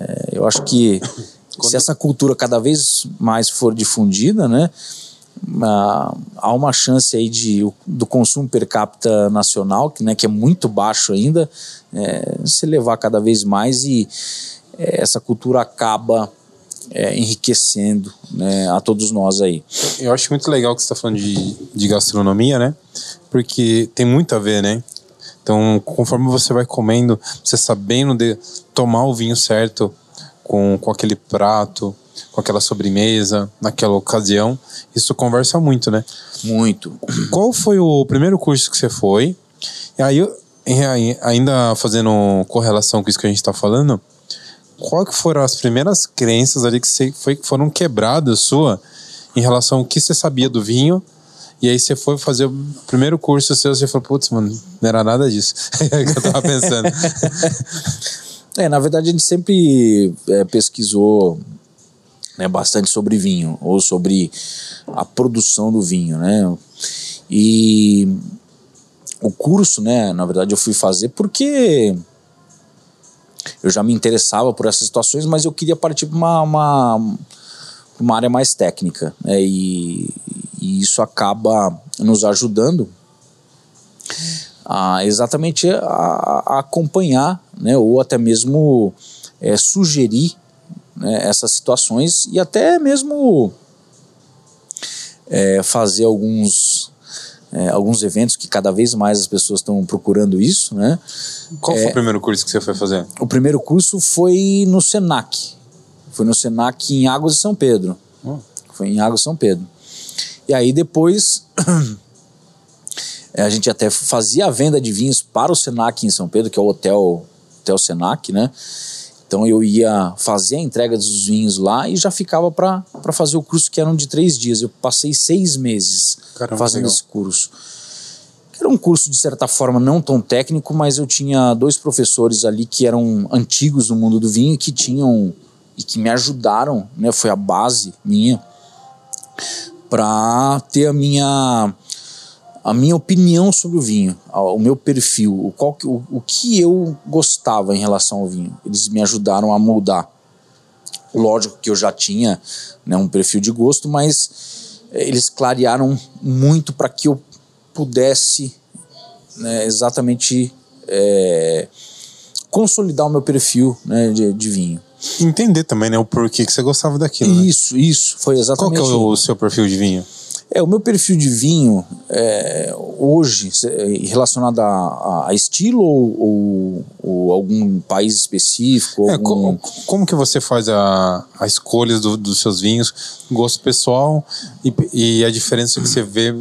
é, eu acho que *coughs* se essa cultura cada vez mais for difundida, né, há uma chance aí de do consumo per capita nacional, que, né, que é muito baixo ainda, é, se levar cada vez mais e é, essa cultura acaba é, enriquecendo né, a todos nós aí. Eu acho muito legal que você está falando de, de gastronomia, né? Porque tem muito a ver, né? Então, conforme você vai comendo, você sabendo de tomar o vinho certo com, com aquele prato, com aquela sobremesa, naquela ocasião, isso conversa muito, né? Muito. Qual foi o primeiro curso que você foi? E aí, ainda fazendo correlação com isso que a gente está falando, qual que foram as primeiras crenças ali que você foi, foram quebradas sua em relação ao que você sabia do vinho e aí você foi fazer o primeiro curso seu, você falou, putz, mano, não era nada disso. *laughs* é que eu tava pensando. *laughs* é, na verdade a gente sempre é, pesquisou né, bastante sobre vinho, ou sobre a produção do vinho, né? E o curso, né, na verdade eu fui fazer porque eu já me interessava por essas situações, mas eu queria partir para uma, uma, uma, área mais técnica. Né? E, e, isso acaba nos ajudando a exatamente a, a acompanhar, né? ou até mesmo é, sugerir né, essas situações e até mesmo é, fazer alguns é, alguns eventos que cada vez mais as pessoas estão procurando isso, né? Qual foi o primeiro curso que você foi fazer? O primeiro curso foi no Senac. Foi no Senac em Águas de São Pedro. Hum. Foi em Águas de São Pedro. E aí depois *clears throat* é, a gente até fazia a venda de vinhos para o Senac em São Pedro, que é o hotel, hotel Senac, né? Então eu ia fazer a entrega dos vinhos lá e já ficava para fazer o curso que eram de três dias. Eu passei seis meses Caramba, fazendo legal. esse curso. Era um curso de certa forma não tão técnico, mas eu tinha dois professores ali que eram antigos no mundo do vinho e que tinham e que me ajudaram, né? Foi a base minha para ter a minha a minha opinião sobre o vinho, o meu perfil, o, qual que, o, o que eu gostava em relação ao vinho. Eles me ajudaram a moldar. Lógico que eu já tinha né, um perfil de gosto, mas eh, eles clarearam muito para que eu pudesse né, exatamente eh, consolidar o meu perfil né, de, de vinho. Entender também, né? O porquê que você gostava daquilo, né? Isso, isso, foi Qual exatamente que é o seu perfil de vinho? É, o meu perfil de vinho é, hoje, é, relacionado a, a- a estilo ou, ou- ou algum país específico? É, algum- como, como que você faz a, a escolha do- dos seus vinhos, gosto pessoal e, e a diferença que você vê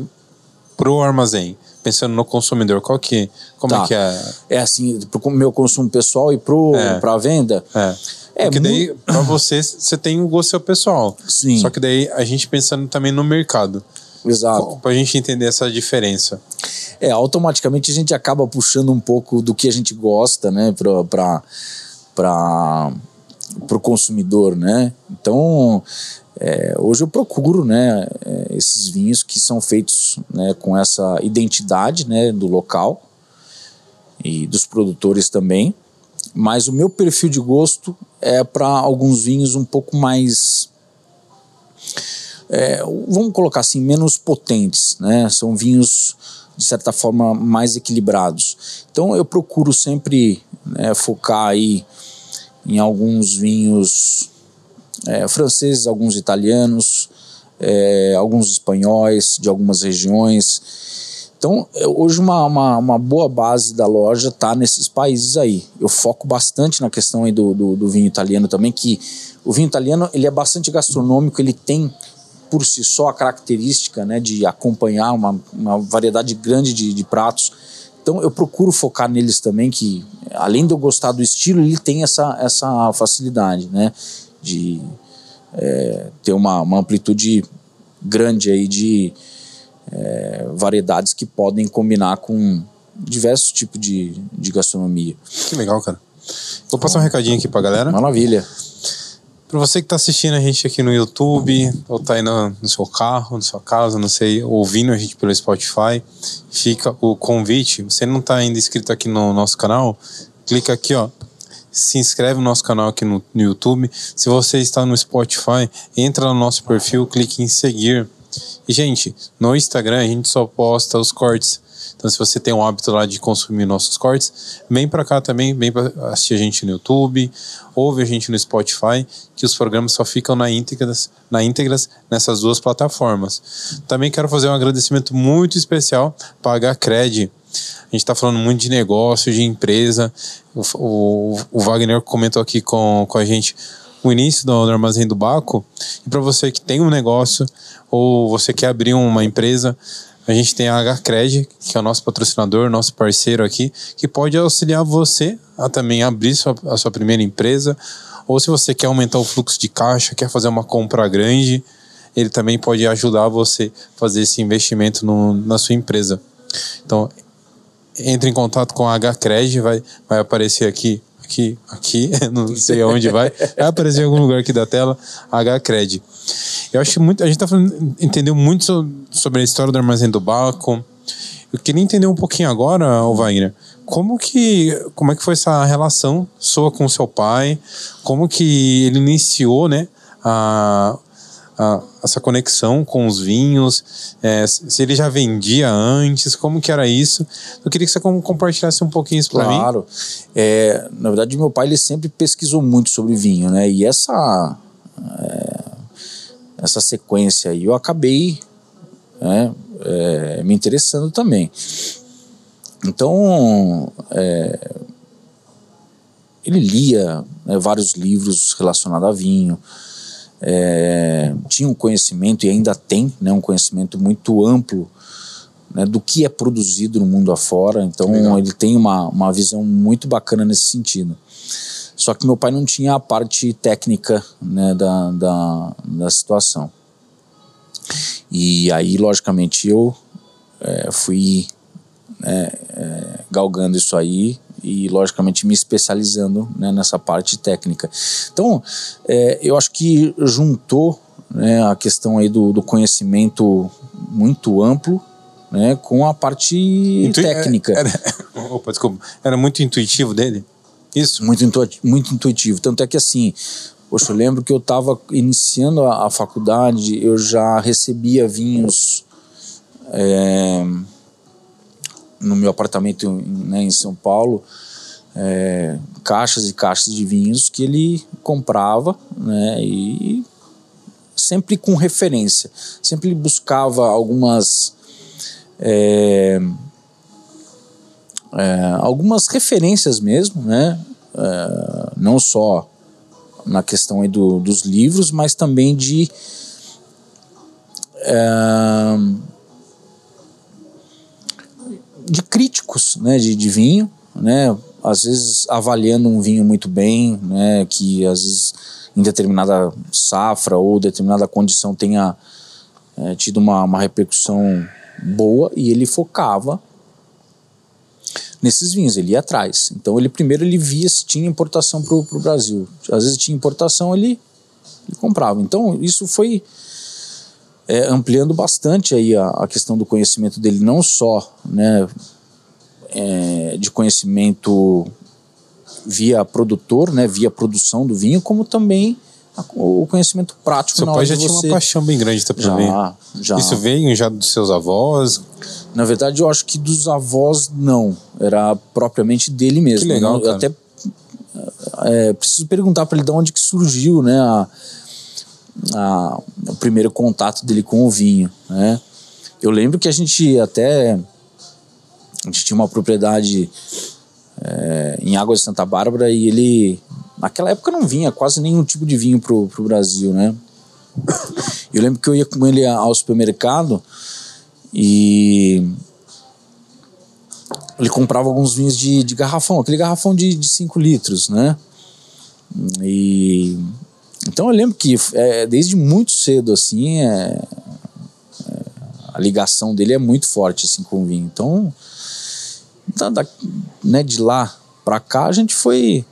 pro armazém? Pensando no consumidor, qual que, como Tá. é que é? É assim, pro meu consumo pessoal e pro, É. pra venda? É. É, Porque daí, pra você, você tem o gosto seu pessoal. Sim. Só que daí a gente pensando também no mercado. Exato. Pra gente entender essa diferença. É, automaticamente a gente acaba puxando um pouco do que a gente gosta, né, pra, pro consumidor, né? Então, é, hoje eu procuro, né, é, esses vinhos que são feitos né, com essa identidade, né, do local e dos produtores também. Mas o meu perfil de gosto é para alguns vinhos um pouco mais é, vamos colocar assim, menos potentes, né? São vinhos, de certa forma, mais equilibrados. Então eu procuro sempre né, focar aí em alguns vinhos é, franceses, alguns italianos, é, alguns espanhóis de algumas regiões. Então, é, hoje uma, uma, uma boa base da loja está nesses países aí. Eu foco bastante na questão do, do, do vinho italiano também, que o vinho italiano ele é bastante gastronômico, ele tem por si só a característica né, de acompanhar uma, uma variedade grande de, de pratos. Então eu procuro focar neles também, que além de eu gostar do estilo, ele tem essa, essa facilidade né, de é, ter uma, uma amplitude grande aí de é, variedades que podem combinar com diversos tipos de, de gastronomia. Que legal, cara. Vou passar um recadinho aqui pra galera. Maravilha. Pra você que tá assistindo a gente aqui no YouTube, ou tá aí no, no seu carro, na sua casa, não sei, ouvindo a gente pelo Spotify, fica o convite. Você não tá ainda inscrito aqui no nosso canal? Clica aqui, ó. Se inscreve no nosso canal aqui no, no YouTube. Se você está no Spotify, entra no nosso perfil, clique em seguir. E, gente, no Instagram a gente só posta os cortes. Então, se você tem o hábito lá de consumir nossos cortes, vem pra cá também, vem pra assistir a gente no YouTube, ouve a gente no Spotify, que os programas só ficam na íntegras, na íntegras nessas duas plataformas. Também quero fazer um agradecimento muito especial para a HCred. A gente está falando muito de negócio, de empresa. O, o, o Wagner comentou aqui com, com a gente o início do Armazém do Baco. E para você que tem um negócio ou você quer abrir uma empresa, a gente tem a HCred, que é o nosso patrocinador, nosso parceiro aqui, que pode auxiliar você a também abrir sua, a sua primeira empresa. Ou se você quer aumentar o fluxo de caixa, quer fazer uma compra grande, ele também pode ajudar você a fazer esse investimento no, na sua empresa. Então, entre em contato com a HCred, vai, vai aparecer aqui, aqui, aqui, *laughs* não sei aonde vai, vai aparecer em algum lugar aqui da tela, HCred. Eu acho muito, a gente tá falando, entendeu muito so- sobre a história do Armazém do Baco. Eu queria entender um pouquinho agora, Wagner, como que, como é que foi essa relação sua com seu pai? Como que ele iniciou, né, a, a- essa conexão com os vinhos? É, se ele já vendia antes? Como que era isso? Eu queria que você com- compartilhasse um pouquinho isso para mim. Claro. É, na verdade, meu pai ele sempre pesquisou muito sobre vinho, né? E essa é, essa sequência aí, eu acabei né, é, me interessando também. Então, é, ele lia né, vários livros relacionados a vinho, é, tinha um conhecimento e ainda tem né, um conhecimento muito amplo né, do que é produzido no mundo afora. Então Legal. ele tem uma, uma visão muito bacana nesse sentido. Só que meu pai não tinha a parte técnica né, da, da, da situação. E aí, logicamente, eu é, fui né, é, galgando isso aí e, logicamente, me especializando né, nessa parte técnica. Então, é, eu acho que juntou né, a questão aí do, do conhecimento muito amplo né, com a parte Intu técnica. Era, era, *laughs* opa, desculpa, era muito intuitivo dele? Isso? Muito, intu muito intuitivo. Tanto é que assim, poxa, eu lembro que eu estava iniciando a, a, faculdade, eu já recebia vinhos é, no meu apartamento né, em São Paulo, é, caixas e caixas de vinhos que ele comprava, né, e sempre com referência, sempre buscava algumas é, é, algumas referências mesmo, né, é, não só na questão aí do, dos livros, mas também de é, de críticos né, de, de vinho, né, às vezes avaliando um vinho muito bem, né, que às vezes em determinada safra ou determinada condição tenha é, tido uma, uma repercussão boa e ele focava nesses vinhos, ele ia atrás. Então ele primeiro ele via se tinha importação para o Brasil. Às vezes tinha importação, ele, ele comprava. Então isso foi é, ampliando bastante aí a, a, questão do conhecimento dele, não só né, é, de conhecimento via produtor, né, via produção do vinho, como também a, o conhecimento prático. Seu pai já tinha uma paixão bem grande também. Já, já. Isso veio já dos seus avós? Na verdade, eu acho que dos avós não, era propriamente dele mesmo. Que legal, eu até é, preciso perguntar para ele de onde que surgiu, né, a, a, o primeiro contato dele com o vinho, né? Eu lembro que a gente até a gente tinha uma propriedade é, em Águas de Santa Bárbara e ele naquela época não vinha quase nenhum tipo de vinho pro, pro Brasil, né? Eu lembro que eu ia com ele ao supermercado e ele comprava alguns vinhos de, de garrafão, aquele garrafão de 5 litros, né? E então eu lembro que é, desde muito cedo, assim, é, é, a ligação dele é muito forte, assim, com o vinho. Então, da, da, né, de lá para cá, a gente foi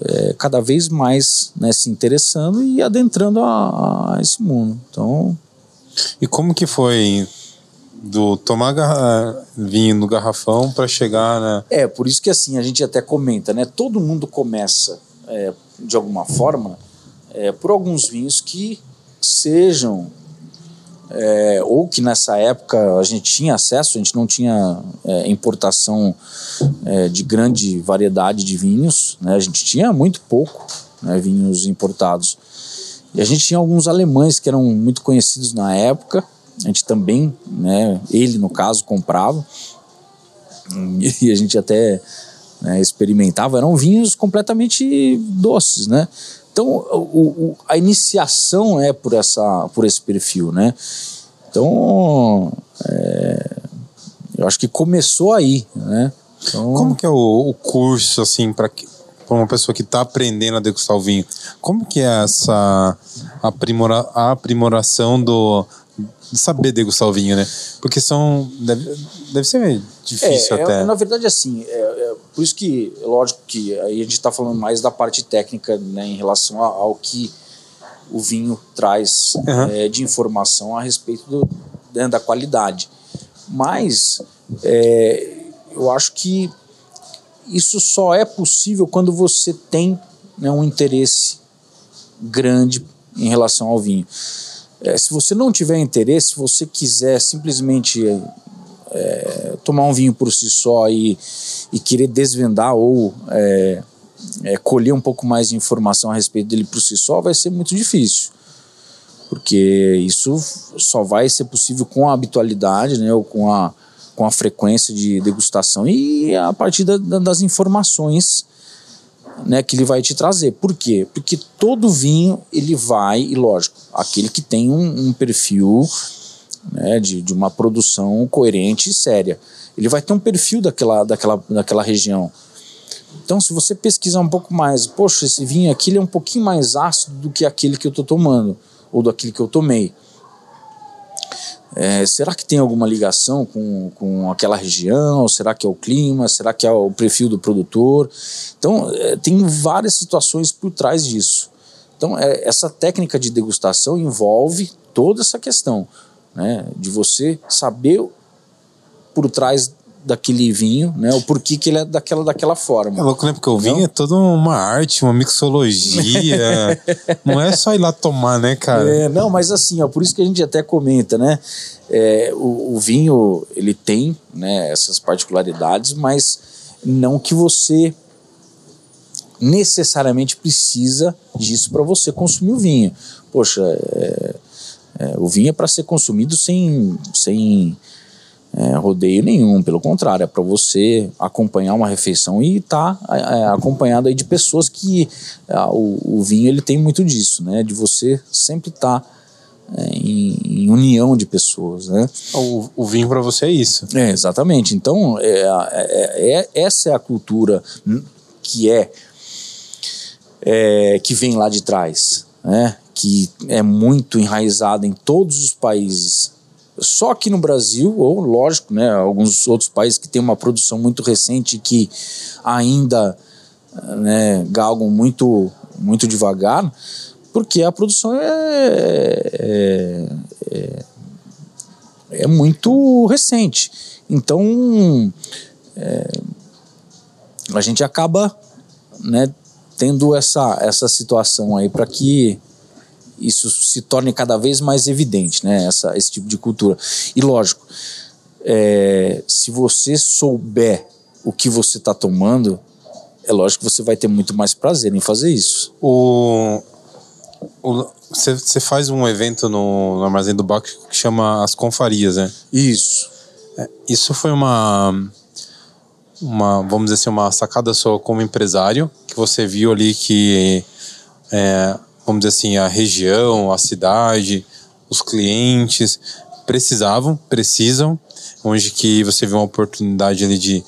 é, cada vez mais né, se interessando e adentrando a, a, esse mundo. Então... E como que foi do tomar vinho no garrafão para chegar né? É, por isso que assim, a gente até comenta, né? Todo mundo começa, é, de alguma forma, é, por alguns vinhos que sejam é, ou que nessa época a gente tinha acesso, a gente não tinha é, importação é, de grande variedade de vinhos, né? a gente tinha muito pouco né, vinhos importados. E a gente tinha alguns alemães que eram muito conhecidos na época, a gente também, né, ele no caso, comprava, *laughs* e a gente até né, experimentava, eram vinhos completamente doces, né? Então, o, o, a iniciação é por, essa, por esse perfil, né? Então, é, eu acho que começou aí, né? Então, Como que é o, o curso, assim, para uma pessoa que está aprendendo a degustar o vinho? Como que é essa aprimora, aprimoração do, saber degustar o vinho, né? Porque são. Deve, deve ser difícil é, até. É, na verdade, assim, é, é, por isso que, lógico que aí a gente está falando mais da parte técnica, né, em relação ao, ao que o vinho traz uhum. é, de informação a respeito do, né, da qualidade. Mas é, eu acho que isso só é possível quando você tem né, um interesse grande em relação ao vinho. É, se você não tiver interesse, se você quiser simplesmente é, tomar um vinho por si só e, e querer desvendar ou é, é, colher um pouco mais de informação a respeito dele por si só, vai ser muito difícil. porque isso só vai ser possível com a habitualidade, né, ou com a, com a frequência de degustação e a partir da, das informações né, que ele vai te trazer. Por quê? Porque todo vinho ele vai, e lógico, aquele que tem um, um perfil né, de, de uma produção coerente e séria, ele vai ter um perfil daquela, daquela, daquela região. Então, se você pesquisar um pouco mais, poxa, esse vinho aqui é um pouquinho mais ácido do que aquele que eu estou tomando, ou daquele que eu tomei. É, será que tem alguma ligação com, com aquela região? Será que é o clima? Será que é o perfil do produtor? Então, é, tem várias situações por trás disso. Então, é, essa técnica de degustação envolve toda essa questão né, de você saber por trás daquele vinho, né? O porquê que ele é daquela, daquela forma. É louco, né? Porque o vinho é toda uma arte, uma mixologia. *laughs* não é só ir lá tomar, né, cara? É, não, mas assim, ó, por isso que a gente até comenta, né? É, o, o, vinho, ele tem né, essas particularidades, mas não que você necessariamente precisa disso para você consumir o vinho. Poxa, é, é, o vinho é para ser consumido sem, sem é, rodeio nenhum, pelo contrário, é para você acompanhar uma refeição e estar tá, é, é, acompanhado aí de pessoas que é, o, o, vinho ele tem muito disso, né? De você sempre estar tá, é, em, em, união de pessoas, né? O, o vinho para você é isso. É, exatamente. Então, é, essa é a cultura que é, que vem lá de trás, né? Que é muito enraizada em todos os países só aqui no Brasil, ou lógico, né, alguns outros países que têm uma produção muito recente que ainda né, galgam muito, muito devagar, porque a produção é, é, é, é muito recente. Então, é, a gente acaba né, tendo essa, essa situação aí para que isso se torne cada vez mais evidente, né? Essa, esse tipo de cultura. E lógico, é, se você souber o que você está tomando, é lógico que você vai ter muito mais prazer em fazer isso. O você faz um evento no, no Armazém do Baco que chama as confarias, né? Isso. É, isso foi uma, uma, vamos dizer assim, uma sacada sua como empresário, que você viu ali que é, vamos dizer assim, a região, a cidade, os clientes precisavam, precisam, onde que você viu uma oportunidade ali de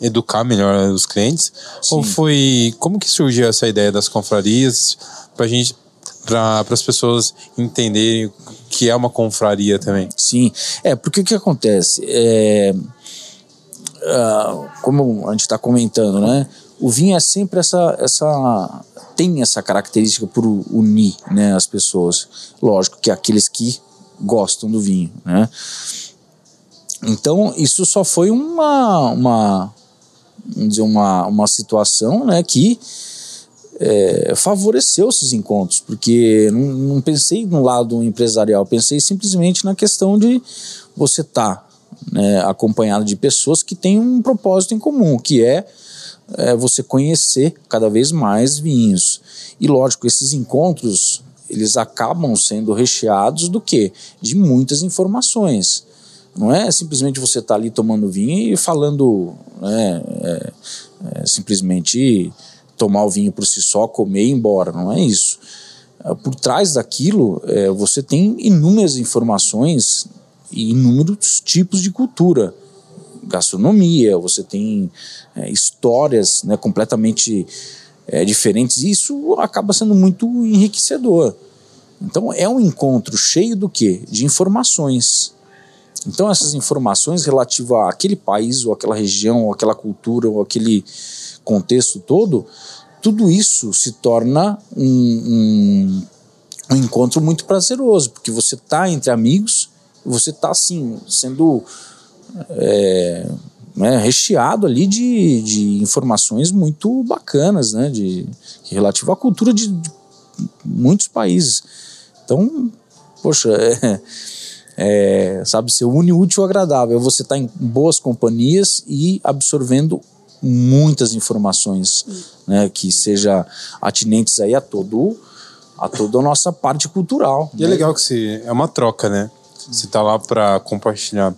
educar melhor os clientes? Sim. Ou foi como que surgiu essa ideia das confrarias para gente para as pessoas entenderem que é uma confraria também? Sim, é porque o que acontece é uh, como a gente está comentando, né? O vinho é sempre essa essa tem essa característica por unir né, as pessoas. Lógico que aqueles que gostam do vinho, né? Então, isso só foi uma, uma, dizer, uma, uma situação né, que é, favoreceu esses encontros, porque não, não, pensei no lado empresarial, pensei simplesmente na questão de você estar tá, né, acompanhado de pessoas que têm um propósito em comum, que é é, você conhecer cada vez mais vinhos. E lógico, esses encontros eles acabam sendo recheados do que? De muitas informações. Não é simplesmente você estar tá ali tomando vinho e falando né, é, é, simplesmente tomar o vinho por si só, comer e embora. Não é isso. É, por trás daquilo, é, você tem inúmeras informações e inúmeros tipos de cultura gastronomia, você tem é, histórias né, completamente é, diferentes, e isso acaba sendo muito enriquecedor. Então é um encontro cheio do quê? De informações. Então essas informações relativas àquele país, ou aquela região, ou aquela cultura, ou aquele contexto todo, tudo isso se torna um, um, um encontro muito prazeroso, porque você está entre amigos, você está assim, sendo é, né, recheado ali de, de informações muito bacanas, né, de, relativo à cultura de, de muitos países. Então, poxa, *laughs* é, é, sabe, ser une útil agradável. É você estar tá em boas companhias e absorvendo muitas informações, né, que seja atinentes aí a todo a toda a nossa parte cultural. E é legal que você, é uma troca, né? Você tá lá para compartilhar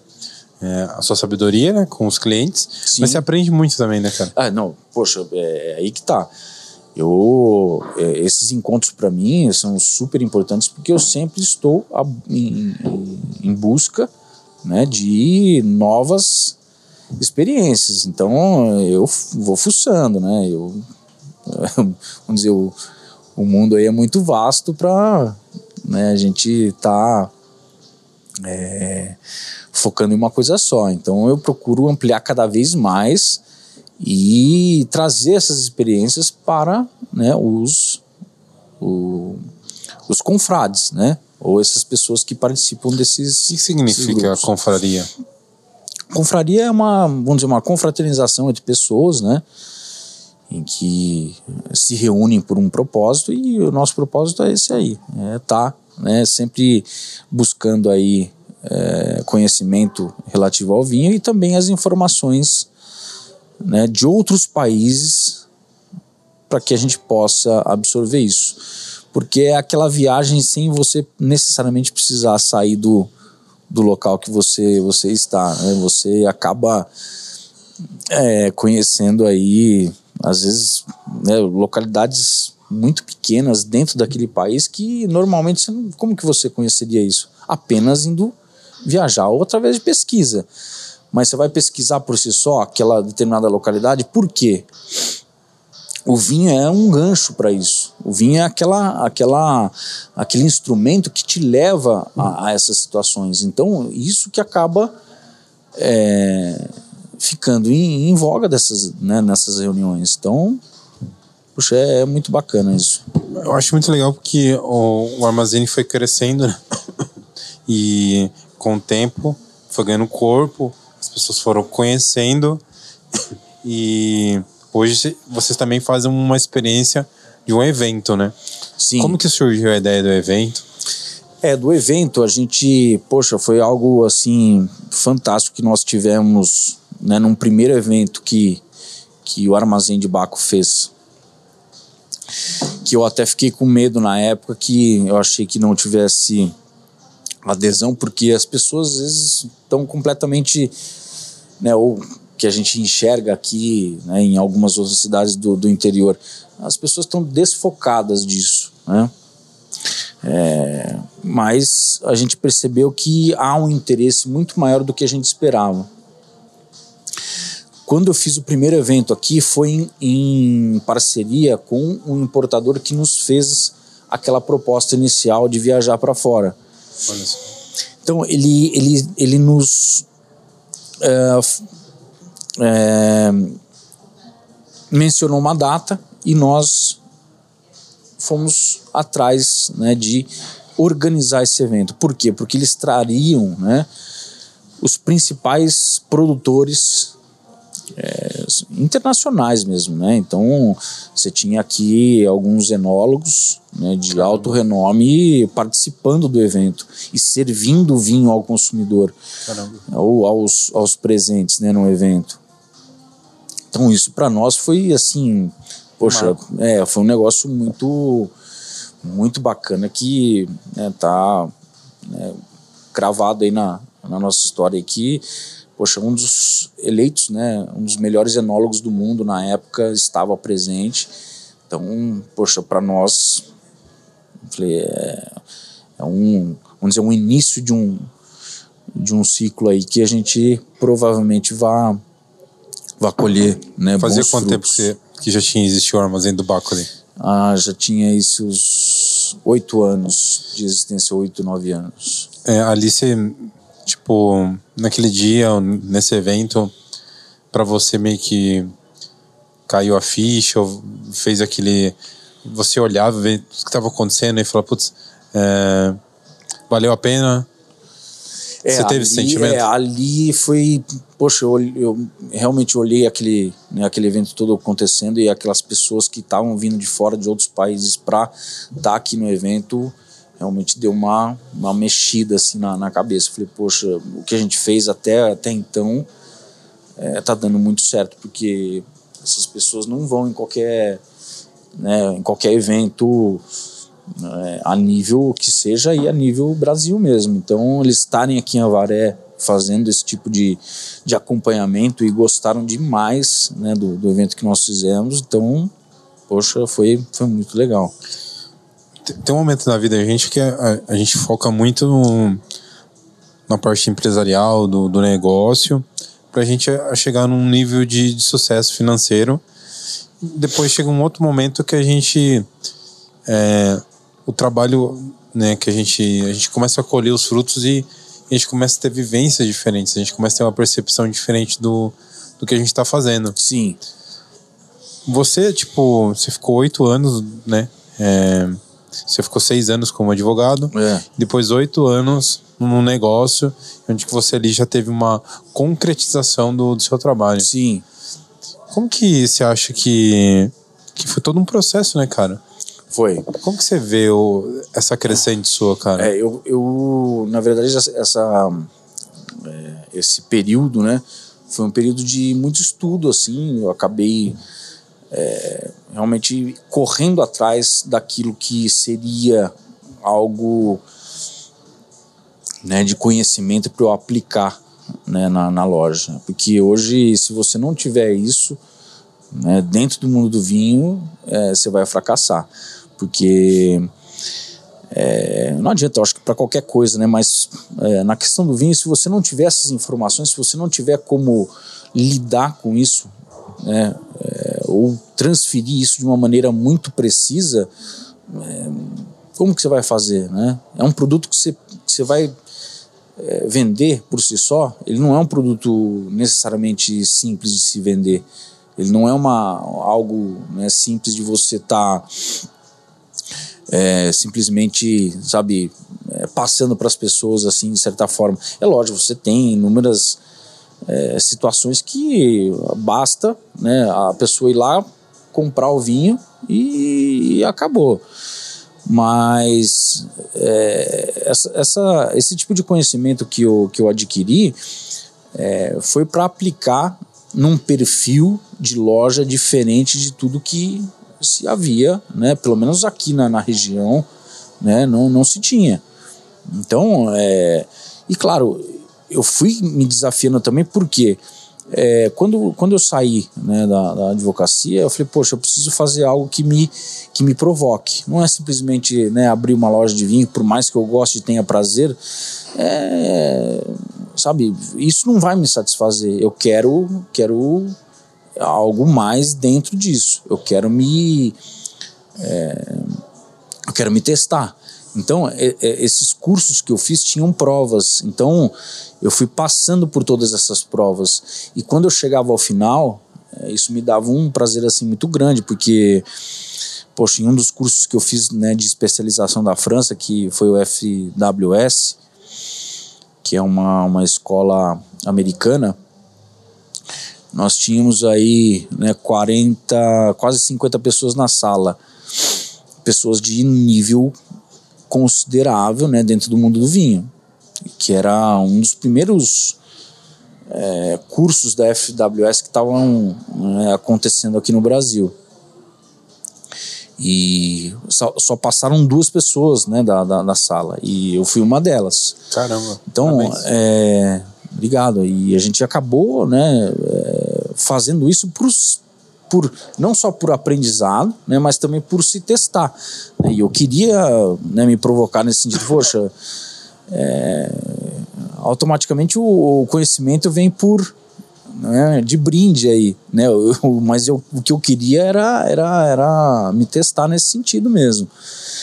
é, a sua sabedoria né, com os clientes, Sim. mas você aprende muito também, né, cara? Ah, não, poxa, é, é aí que tá. Eu, é, esses encontros para mim são super importantes porque eu sempre estou a, em, em, busca né, de novas experiências. Então eu vou fuçando, né? Eu, *laughs* vamos dizer, o, o mundo aí é muito vasto para né, a gente tá é, focando em uma coisa só. Então eu procuro ampliar cada vez mais e trazer essas experiências para né, os, o- os confrades, né? Ou essas pessoas que participam desses. O que significa confraria? Confraria é uma, vamos dizer, uma confraternização entre pessoas, né? Em que se reúnem por um propósito e o nosso propósito é esse aí, é tá, né? Sempre buscando aí é, conhecimento relativo ao vinho e também as informações, né? De outros países para que a gente possa absorver isso, porque é aquela viagem sem você necessariamente precisar sair do do local que você você está, né? Você acaba é, conhecendo aí às vezes né, localidades muito pequenas dentro daquele país que normalmente como que você conheceria isso? Apenas indo viajar ou através de pesquisa. Mas você vai pesquisar por si só aquela determinada localidade, por quê? O vinho é um gancho para isso. O vinho é aquela, aquela, aquele instrumento que te leva a, a essas situações. Então, isso que acaba é, ficando em, em voga dessas, né, nessas reuniões. Então, puxa, é, é muito bacana isso. Eu acho muito legal porque o, o armazém foi crescendo né? *coughs* e com o tempo foi ganhando corpo, as pessoas foram conhecendo *coughs* e hoje vocês também fazem uma experiência de um evento, né? Sim. Como que surgiu a ideia do evento? É, do evento a gente, poxa, foi algo assim fantástico que nós tivemos, né, num primeiro evento que, que o Armazém de Baco fez. Que eu até fiquei com medo na época que eu achei que não tivesse adesão, porque as pessoas às vezes estão completamente, né, ou que a gente enxerga aqui, né, em algumas outras cidades do, do interior, as pessoas estão desfocadas disso, né? É, mas a gente percebeu que há um interesse muito maior do que a gente esperava. Quando eu fiz o primeiro evento aqui, foi em, em parceria com um importador que nos fez aquela proposta inicial de viajar para fora. Então ele, ele, ele nos f- é, mencionou uma data e nós fomos atrás né, de organizar esse evento. Por quê? Porque eles trariam né, os principais produtores é, internacionais mesmo, né? Então você tinha aqui alguns enólogos né, de alto renome participando do evento e servindo vinho ao consumidor Caramba. ou aos, aos presentes né, no evento. Então isso para nós foi assim, poxa, é, foi um negócio muito muito bacana que né, tá né, cravado aí na, na nossa história aí que poxa, um dos eleitos, né, um dos melhores enólogos do mundo na época estava presente. Então, poxa, para nós falei, é, é um, vamos dizer, um início de um de um ciclo aí que a gente provavelmente vá vá colher, né, Fazia quanto tempo frutos. que, que já tinha existido o armazém do Baco ali? Ah, já tinha uns oito anos de existência, oito, nove anos. É, ali você, tipo, naquele dia, nesse evento, pra você meio que caiu a ficha, ou fez aquele. Você olhava, vê o que estava acontecendo e falava, putz, é, valeu a pena. você teve esse ali, sentimento? É, ali foi, poxa, eu, eu realmente olhei aquele, né, aquele evento todo acontecendo e aquelas pessoas que estavam vindo de fora de outros países para estar aqui no evento, realmente deu uma, uma mexida assim na, na cabeça. Falei, poxa, o que a gente fez até, até então é, tá dando muito certo, porque essas pessoas não vão em qualquer, né, em qualquer evento é, a nível que seja aí a nível Brasil mesmo. Então eles estarem aqui em Avaré fazendo esse tipo de, de acompanhamento e gostaram demais né, do, do evento que nós fizemos. Então, poxa, foi, foi muito legal. Tem um momento na vida da gente que a, a gente foca muito no, na parte empresarial do, do negócio para a gente chegar num nível de, de sucesso financeiro. Depois chega um outro momento que a gente é, o trabalho né, que a gente, a gente começa a colher os frutos e a gente começa a ter vivências diferentes, a gente começa a ter uma percepção diferente do, do que a gente está fazendo. Sim. Você, tipo, você ficou oito anos, né? É, você ficou seis anos como advogado, é. depois oito anos num negócio, onde que você ali já teve uma concretização do, do seu trabalho. Sim. Como que você acha que, que foi todo um processo, né, cara? Foi. Como que você vê o, essa crescente sua, cara? É, eu, eu na verdade, essa, é, esse período, né, foi um período de muito estudo, assim, eu acabei é, realmente correndo atrás daquilo que seria algo né, de conhecimento para eu aplicar né, na, na loja. Porque hoje, se você não tiver isso né, dentro do mundo do vinho, é, você vai fracassar porque é, não adianta, eu acho que para qualquer coisa, né? Mas é, na questão do vinho, se você não tiver essas informações, se você não tiver como lidar com isso, né? Ou transferir isso de uma maneira muito precisa, é, como que você vai fazer, né? É um produto que você, que você vai é, vender por si só, ele não é um produto necessariamente simples de se vender. Ele não é uma, algo né, simples de você estar tá é, simplesmente, sabe, é, passando para as pessoas assim, de certa forma. É lógico, você tem inúmeras é, situações que basta né, a pessoa ir lá comprar o vinho e, e acabou. Mas é, essa, essa, esse tipo de conhecimento que eu, que eu adquiri é, foi para aplicar num perfil de loja diferente de tudo que se havia, né, pelo menos aqui na, na região, né, não, não se tinha. Então, é, e claro, eu fui me desafiando também porque é, quando, quando eu saí né, da, da, advocacia, eu falei, poxa, eu preciso fazer algo que me, que me provoque. Não é simplesmente né, abrir uma loja de vinho, por mais que eu goste e tenha prazer, é, sabe, isso não vai me satisfazer. Eu quero, quero algo mais dentro disso. Eu quero me é, eu quero me testar. Então, é, é, esses cursos que eu fiz tinham provas. Então, eu fui passando por todas essas provas. E quando eu chegava ao final, é, isso me dava um prazer assim muito grande, porque poxa, em um dos cursos que eu fiz né, de especialização da França, que foi o FWS, que é uma, uma escola americana, nós tínhamos aí né, 40, quase 50 pessoas na sala, pessoas de nível considerável né, dentro do mundo do vinho, que era um dos primeiros é, cursos da FWS que estavam é, acontecendo aqui no Brasil. E só, só, passaram duas pessoas né, da, da, da, sala, e eu fui uma delas. Caramba. Então, é, obrigado. E a gente acabou, né, é, fazendo isso por, por não só por aprendizado, né, mas também por se testar. E eu queria né, me provocar nesse sentido, poxa, é, automaticamente o, o, conhecimento vem por né, de brinde aí, né? Eu, mas eu, o que eu queria era, era, era me testar nesse sentido mesmo.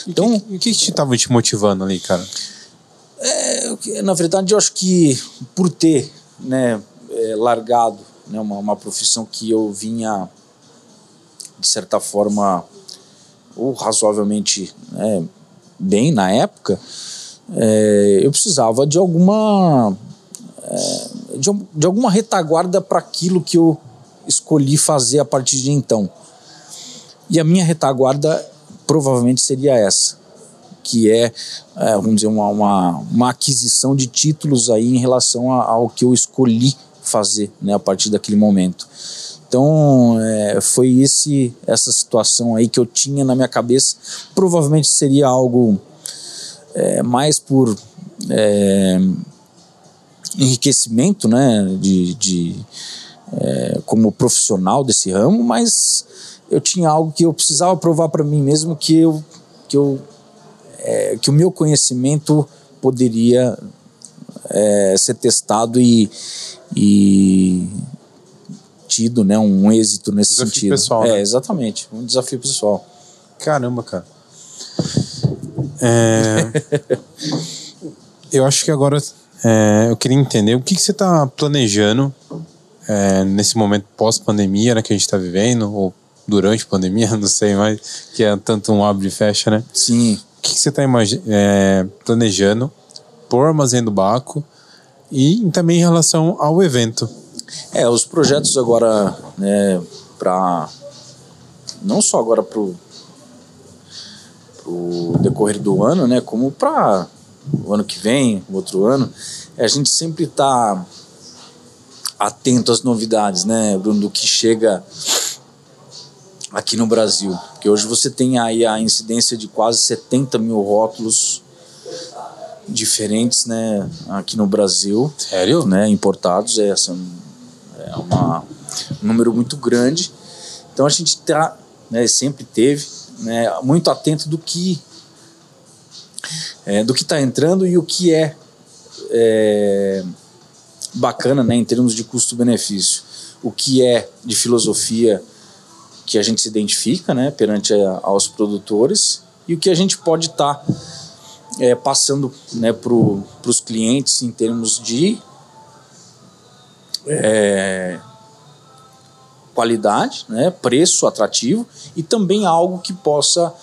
Então, o que, que, que te estava te motivando ali, cara? É, na verdade, eu acho que por ter né, é, largado né, uma, uma profissão que eu vinha, de certa forma, ou razoavelmente né, bem na época, é, eu precisava de alguma é, de, de alguma retaguarda para aquilo que eu escolhi fazer a partir de então. E a minha retaguarda provavelmente seria essa que é, é vamos dizer, uma, uma, uma, aquisição de títulos aí em relação a, ao que eu escolhi fazer né, a partir daquele momento. Então é, foi esse essa situação aí que eu tinha na minha cabeça. Provavelmente seria algo é, mais por é, enriquecimento, né, de, de é, como profissional desse ramo, mas eu tinha algo que eu precisava provar para mim mesmo que eu que eu é, que o meu conhecimento poderia é, ser testado e, e tido né, um êxito nesse Desafio sentido. pessoal, é, né? exatamente, um desafio pessoal. Caramba, cara. É, *laughs* eu acho que agora é, eu queria entender o que, que você está planejando é, nesse momento pós-pandemia né, que a gente está vivendo, ou durante a pandemia, *laughs* não sei mais, que é tanto um abre e fecha, né? Sim. O que, que você está planejando por Armazém do Baco e também em relação ao evento? É, os projetos agora, né, para não só agora pro, pro decorrer do ano, né, como para o ano que vem, o outro ano, é a gente sempre tá atento às novidades, né, Bruno, do que chega aqui no Brasil. Porque hoje você tem aí a incidência de quase 70 mil rótulos diferentes, né, aqui no Brasil, Sério? né, importados. É, são, é uma, um número muito grande. Então a gente tá, né, sempre teve, né, muito atento do que é, do que está entrando e o que é, é bacana, né, em termos de custo-benefício. O que é de filosofia que a gente se identifica, né, perante a, aos produtores e o que a gente pode estar tá, é, passando né, para os clientes em termos de é, qualidade, né, preço atrativo e também algo que possa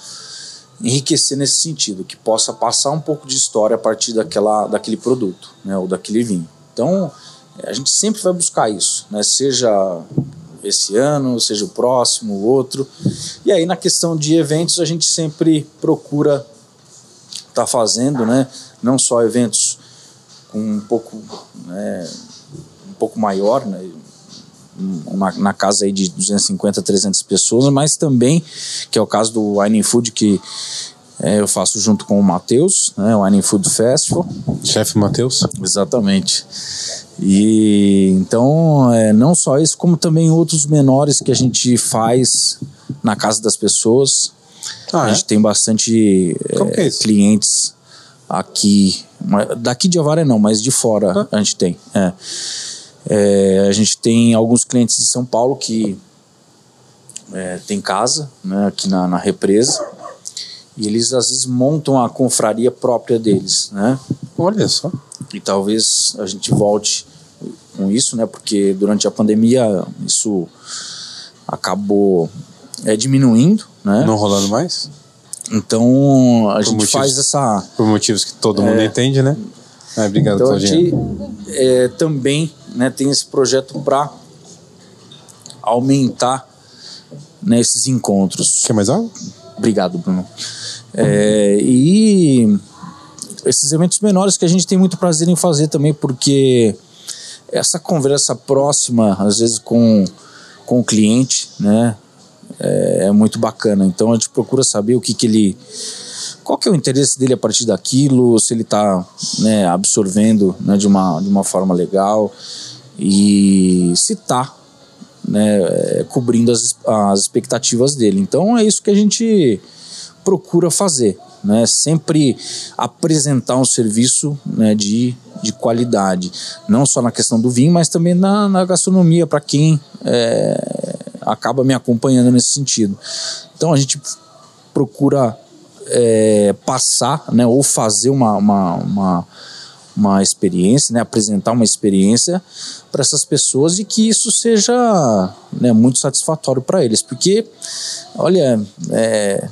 enriquecer nesse sentido, que possa passar um pouco de história a partir daquela, daquele produto, né, ou daquele vinho. Então, a gente sempre vai buscar isso, né, seja esse ano, seja o próximo, o outro. E aí, na questão de eventos, a gente sempre procura estar tá fazendo, né, não só eventos com um pouco, né, pouco maior, né, na, na, casa aí de 250, 300 pessoas, mas também, que é o caso do Wine Food, que é, eu faço junto com o Matheus, né, o Wine Food Festival. Chefe Matheus? Exatamente. E então, é, não só isso, como também outros menores que a gente faz na casa das pessoas. Ah, a é? gente tem bastante é é, clientes aqui, daqui de Avaré não, mas de fora Ah. a gente tem. É. É, a gente tem alguns clientes de São Paulo que é, tem casa né, aqui na, na represa e eles às vezes montam a confraria própria deles, né? Olha só. E talvez a gente volte com isso, né? Porque durante a pandemia isso acabou é, diminuindo, né? Não rolando mais? Então a gente motivos- faz essa Por motivos que todo mundo entende, né? Ah, obrigado, então a Claudinha. gente é, também né, tem esse projeto para aumentar né, esses encontros. Quer mais algo? Obrigado, Bruno. É, e esses eventos menores que a gente tem muito prazer em fazer também, porque essa conversa próxima, às vezes com, com o cliente, né, é, é muito bacana. Então a gente procura saber o que, que ele. Qual que é o interesse dele a partir daquilo, se ele está né, absorvendo né, de, uma, de uma forma legal e se está né, é, cobrindo as, as expectativas dele. Então é isso que a gente procura fazer, né? Sempre apresentar um serviço né, de, de qualidade, não só na questão do vinho, mas também na, na gastronomia para quem é, acaba me acompanhando nesse sentido. Então a gente procura é, passar, né, ou fazer uma, uma, uma, uma experiência, né, apresentar uma experiência para essas pessoas e que isso seja né, muito satisfatório para eles, porque, olha, é,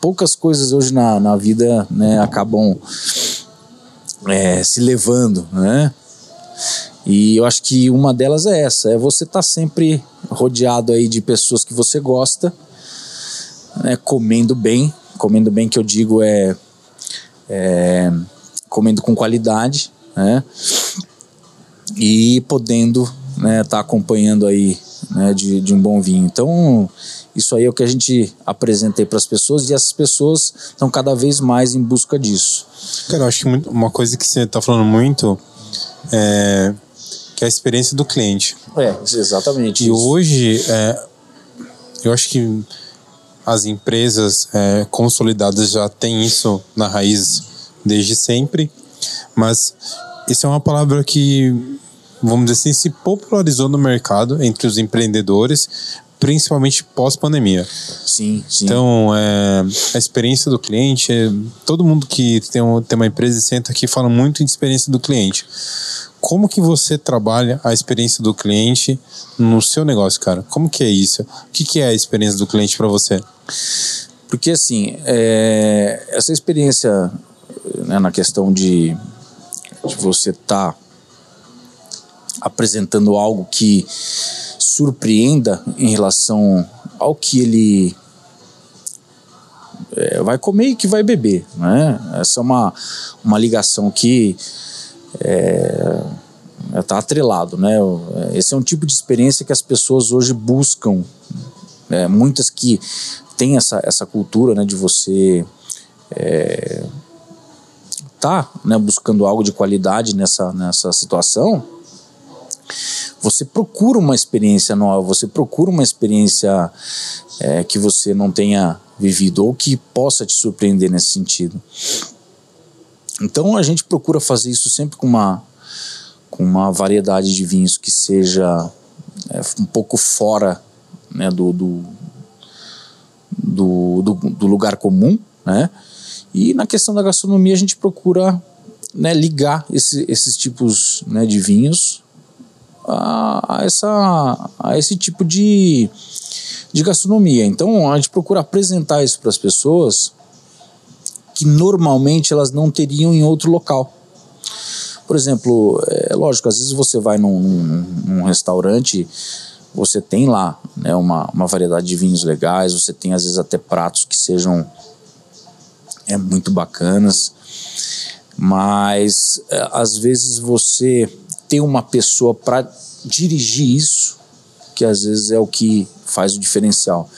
poucas coisas hoje na, na vida né, acabam é, se levando, né? E eu acho que uma delas é essa, é você estar sempre rodeado aí de pessoas que você gosta, né, comendo bem, comendo bem que eu digo é, é comendo com qualidade, né? E podendo né, tá acompanhando aí né, de, de um bom vinho. Então, isso aí é o que a gente apresenta aí para as pessoas e essas pessoas estão cada vez mais em busca disso. Cara, eu acho que uma coisa que você está falando muito é que é a experiência do cliente. É, exatamente. E isso. hoje, é, eu acho que as empresas é, consolidadas já têm isso na raiz desde sempre, mas isso é uma palavra que, vamos dizer assim, se popularizou no mercado entre os empreendedores, principalmente pós-pandemia. Sim, sim. Então, é, a experiência do cliente, é, todo mundo que tem, um, tem uma empresa e senta aqui fala muito em experiência do cliente. Como que você trabalha a experiência do cliente no seu negócio, cara? Como que é isso? O que, que é a experiência do cliente para você? Porque, assim, é, essa experiência né, na questão de, de você estar tá apresentando algo que surpreenda em relação ao que ele é, vai comer e que vai beber. Né? Essa é uma, uma ligação que está é, tá atrelado. Né? Esse é um tipo de experiência que as pessoas hoje buscam. Né? Muitas que têm essa, essa cultura né, de você é, tá né, buscando algo de qualidade nessa, nessa situação você procura uma experiência nova, você procura uma experiência é, que você não tenha vivido ou que possa te surpreender nesse sentido. Então a gente procura fazer isso sempre com uma, com uma variedade de vinhos que seja é, um pouco fora né, do, do, do, do lugar comum, né? E na questão da gastronomia a gente procura né, ligar esse, esses tipos né, de vinhos a, a, essa, a esse tipo de, de gastronomia. Então a gente procura apresentar isso para as pessoas que normalmente elas não teriam em outro local. Por exemplo, é lógico, às vezes você vai num, num, num restaurante, você tem lá né, uma, uma variedade de vinhos legais, você tem às vezes até pratos que sejam é, muito bacanas, mas é, às vezes você ter uma pessoa para dirigir isso, que às vezes é o que faz o diferencial.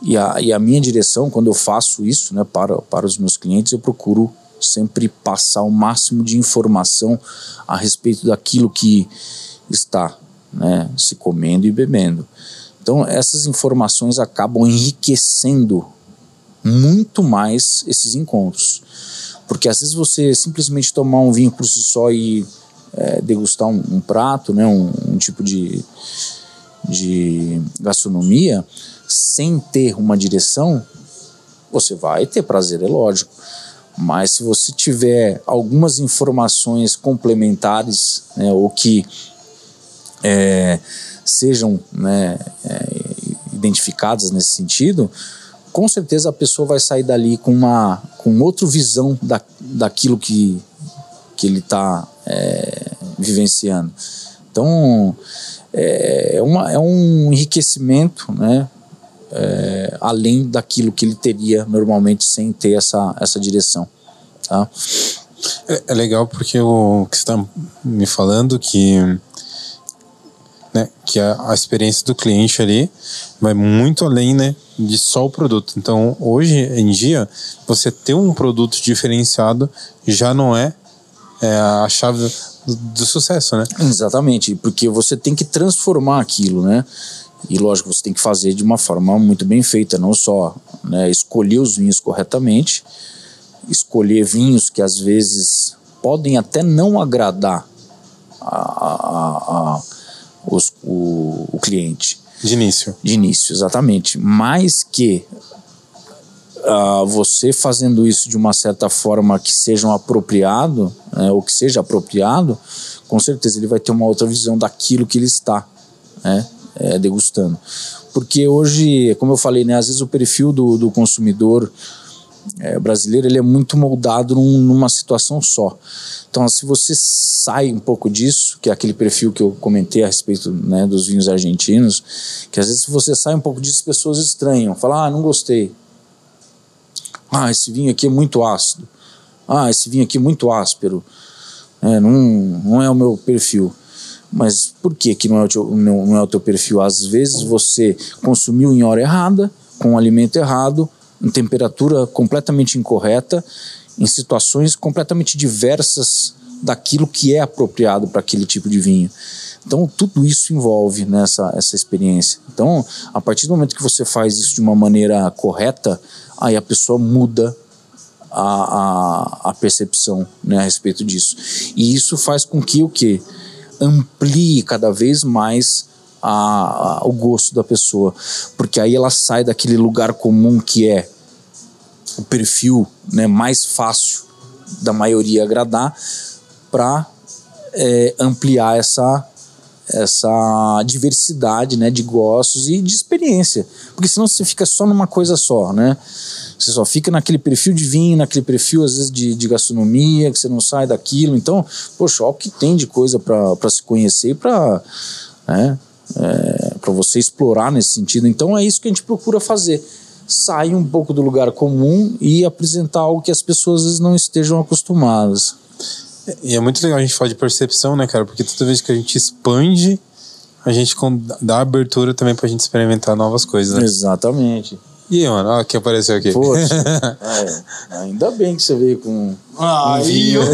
E a, e a minha direção, quando eu faço isso né, para, para os meus clientes, eu procuro sempre passar o máximo de informação a respeito daquilo que está né, se comendo e bebendo. Então, essas informações acabam enriquecendo muito mais esses encontros. Porque às vezes você simplesmente tomar um vinho por si só e é, degustar um, um, prato, né, um, um tipo de, de gastronomia, sem ter uma direção, você vai ter prazer, é lógico. Mas se você tiver algumas informações complementares, né, ou que é, sejam né, é, identificadas nesse sentido, com certeza a pessoa vai sair dali com uma com outra visão da, daquilo que, que ele está é, vivenciando. Então, é, é, uma, é um enriquecimento, né? É, além daquilo que ele teria normalmente sem ter essa, essa direção. Tá? É, é legal porque o que está me falando que né, que a, a, experiência do cliente ali vai muito além né, de só o produto. Então, hoje em dia, você ter um produto diferenciado já não é é a chave do, do, sucesso, né? Exatamente, porque você tem que transformar aquilo, né? E lógico, você tem que fazer de uma forma muito bem feita, não só né, escolher os vinhos corretamente, escolher vinhos que às vezes podem até não agradar a, a, a, os, o, o cliente. De início. De início, exatamente. Mas que uh, você fazendo isso de uma certa forma que seja um apropriado, né, ou que seja apropriado, com certeza ele vai ter uma outra visão daquilo que ele está né, é, degustando. Porque hoje, como eu falei, né, às vezes o perfil do, do consumidor é, brasileiro ele é muito moldado num, numa situação só. Então, se você sai um pouco disso, que é aquele perfil que eu comentei a respeito né, dos vinhos argentinos, que às vezes se você sai um pouco disso, as pessoas estranham, falam, ah, não gostei. Ah, esse vinho aqui é muito ácido. Ah, esse vinho aqui é muito áspero. É, não, não é o meu perfil. Mas por que, que não, é o teu, não, não é o teu perfil? Às vezes você consumiu em hora errada, com o alimento errado, em temperatura completamente incorreta, em situações completamente diversas daquilo que é apropriado para aquele tipo de vinho. Então, tudo isso envolve nessa essa experiência. Então, a partir do momento que você faz isso de uma maneira correta, aí a pessoa muda a, a, a percepção né, a respeito disso. E isso faz com que o que amplie cada vez mais a, a, o gosto da pessoa, porque aí ela sai daquele lugar comum que é o perfil né, mais fácil da maioria agradar para é, ampliar essa essa diversidade né, de gostos e de experiência. Porque senão você fica só numa coisa só, né? Você só fica naquele perfil de vinho, naquele perfil, às vezes, de, de gastronomia, que você não sai daquilo. Então, poxa, olha o que tem de coisa para se conhecer e para né, é, você explorar nesse sentido. Então, é isso que a gente procura fazer. Sair um pouco do lugar comum e apresentar algo que as pessoas às vezes não estejam acostumadas. E é muito legal a gente falar de percepção, né, cara? Porque toda vez que a gente expande, a gente dá abertura também pra gente experimentar novas coisas, né? Exatamente. E aí, mano, olha que apareceu aqui. Poxa, *laughs* é, ainda bem que você veio com ah, um vinho. *laughs*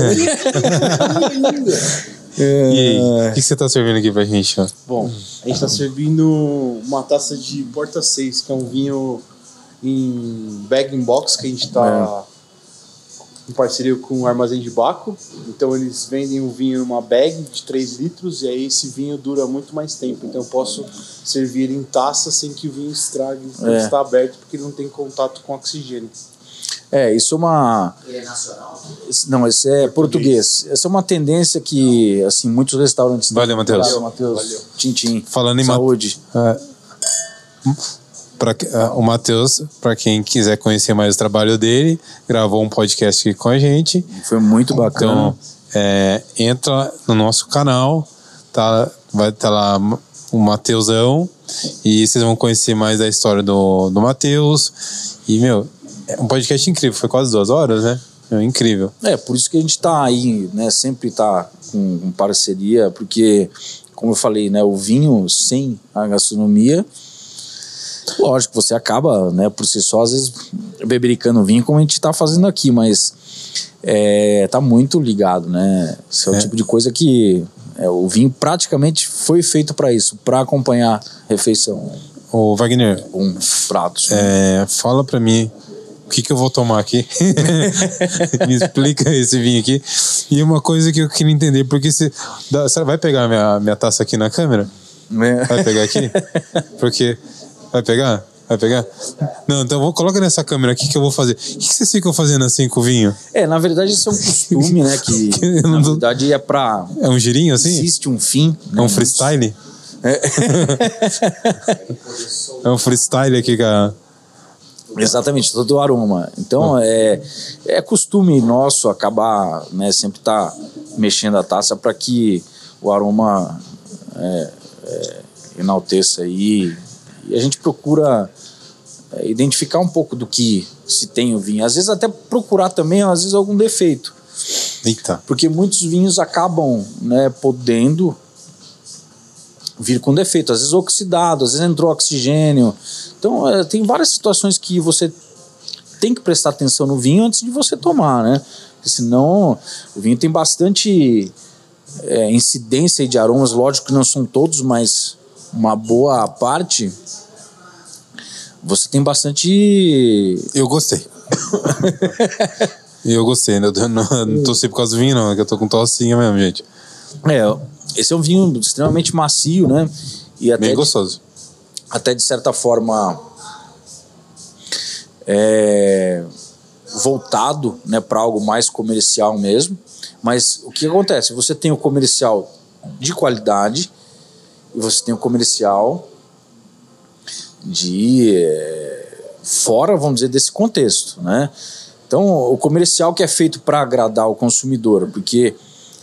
é... E aí, o que você tá servindo aqui pra gente? Ó? Bom, a gente tá servindo uma taça de Porta 6, que é um vinho em bag in box que a gente tá é em parceria com o Armazém de Baco. Então eles vendem o vinho numa bag de 3 litros e aí esse vinho dura muito mais tempo. Então eu posso servir em taça sem que o vinho estrague é. está aberto, porque ele não tem contato com oxigênio. É, isso é uma. Ele é nacional? Não, esse é português. português. Essa é uma tendência que, assim, muitos restaurantes. Valeu, Matheus. Valeu, Matheus. Tintim. Falando em saúde. Ma... Uh, Pra, uh, o Matheus, para quem quiser conhecer mais o trabalho dele, gravou um podcast aqui com a gente. Foi muito bacana. Então, é, entra no nosso canal, tá, vai estar tá lá o Mateusão, e vocês vão conhecer mais da história do, do Matheus. E, meu, é um podcast incrível, foi quase duas horas, né? É incrível. É, por isso que a gente tá aí, né? Sempre tá com, com parceria, porque, como eu falei, né? O vinho sem a gastronomia Lógico, você acaba, né, por si só, às vezes bebericando vinho, como a gente está fazendo aqui, mas é, tá muito ligado, né? Esse é o é. tipo de coisa que é, o vinho praticamente foi feito para isso, para acompanhar refeição. Ô, Wagner. Um prato. É, fala para mim o que, que eu vou tomar aqui? *laughs* Me explica esse vinho aqui. E uma coisa que eu queria entender, porque você, você vai pegar minha, minha taça aqui na câmera? É. Vai pegar aqui? *laughs* Porque Vai pegar? Vai pegar? Não, então vou, coloca nessa câmera aqui que eu vou fazer. O que, que vocês ficam fazendo assim com o vinho? É, na verdade isso é um costume, né? Que, *laughs* na verdade é pra. É um girinho assim? Existe um fim. É um freestyle? É. *laughs* é um freestyle aqui, cara. Exatamente, todo o aroma. Então ah. é, é costume nosso acabar, né, sempre estar tá mexendo a taça para que o aroma é, é, enalteça aí e a gente procura é, identificar um pouco do que se tem o vinho. Às vezes até procurar também, às vezes, algum defeito. Eita. Porque muitos vinhos acabam né, podendo vir com defeito. Às vezes oxidado, às vezes entrou oxigênio. Então, é, tem várias situações que você tem que prestar atenção no vinho antes de você tomar, né? Porque senão o vinho tem bastante é, incidência de aromas, lógico que não são todos, mas uma boa parte, você tem bastante. Eu gostei. *laughs* eu gostei, né? não, não tossi por causa do vinho, não, é que eu tô com tossinha mesmo, gente. É, esse é um vinho extremamente macio, né? E até Bem gostoso. De, até de certa forma. É, voltado né, para algo mais comercial mesmo. Mas o que acontece? Você tem o comercial de qualidade e você tem o comercial de é, fora, vamos dizer, desse contexto, né? Então, o comercial que é feito para agradar o consumidor, porque,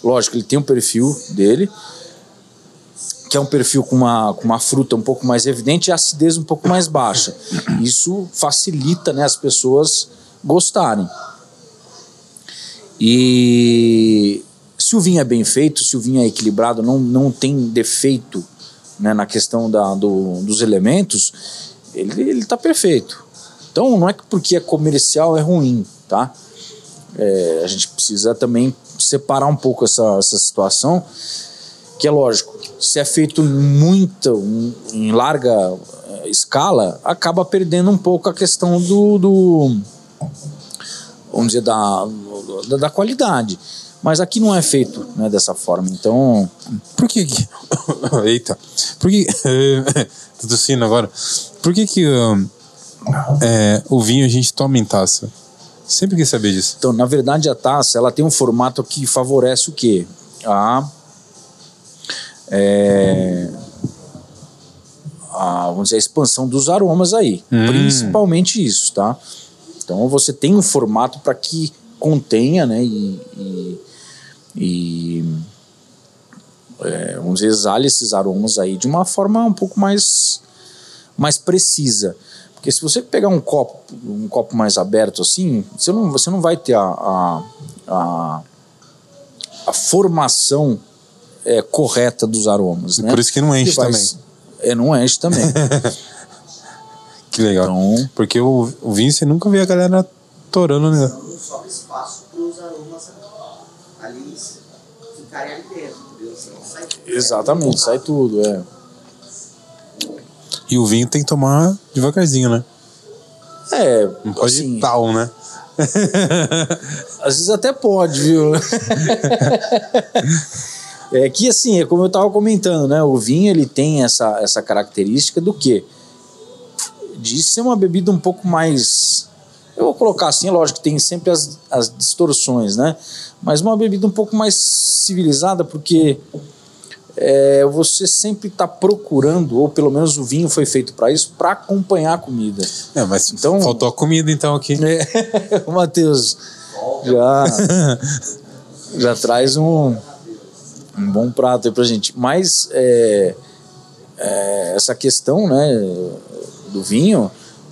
lógico, ele tem um perfil dele, que é um perfil com uma, com uma fruta um pouco mais evidente e acidez um pouco mais baixa. Isso facilita né, as pessoas gostarem. E Se o vinho é bem feito, se o vinho é equilibrado, não, não tem defeito né, na questão da, do, dos elementos, ele, ele tá perfeito. Então não é que porque é comercial é ruim, tá? É, a gente precisa também separar um pouco essa, essa situação, que é lógico, se é feito muito, em larga eh, escala, acaba perdendo um pouco a questão do, do vamos dizer, da, da, da, qualidade. Mas aqui não é feito né, dessa forma, então... Por que que... *coughs* Eita. Por que... *coughs* Tô tossindo agora. Por que que é, o vinho a gente toma em taça? Sempre quis saber disso. Então, na verdade, a taça ela tem um formato que favorece o quê? A é, a, vamos dizer, a expansão dos aromas aí. Hum. Principalmente isso, tá? Então você tem um formato para que contenha, né? E, e, e é, vamos dizer, exale esses aromas aí de uma forma um pouco mais, mais precisa. Porque se você pegar um copo, um copo mais aberto assim, você não, você não vai ter a, a, a, a formação é, correta dos aromas. Né? Por isso que não enche vai, também. É, não enche também. *laughs* que legal. Então, Porque o, o vinho você nunca vê a galera torando, né? Não espaço para os aromas ali ficarem ali dentro, entendeu? Senão sai tudo. Exatamente, sai tudo, é. E o vinho tem que tomar devagarzinho, né? É, não pode assim, tal, né? *laughs* Às vezes até pode, viu? *laughs* É que assim, é como eu estava comentando, né? O vinho ele tem essa, essa característica do quê? De ser uma bebida um pouco mais. Eu vou colocar assim, lógico que tem sempre as, as distorções, né? Mas uma bebida um pouco mais civilizada, porque é, você sempre está procurando, ou pelo menos o vinho foi feito para isso, para acompanhar a comida. É, mas então, faltou a comida então aqui. *laughs* É, o Matheus já, *laughs* já traz um um bom prato aí pra gente. Mas é, é, essa questão né, do vinho,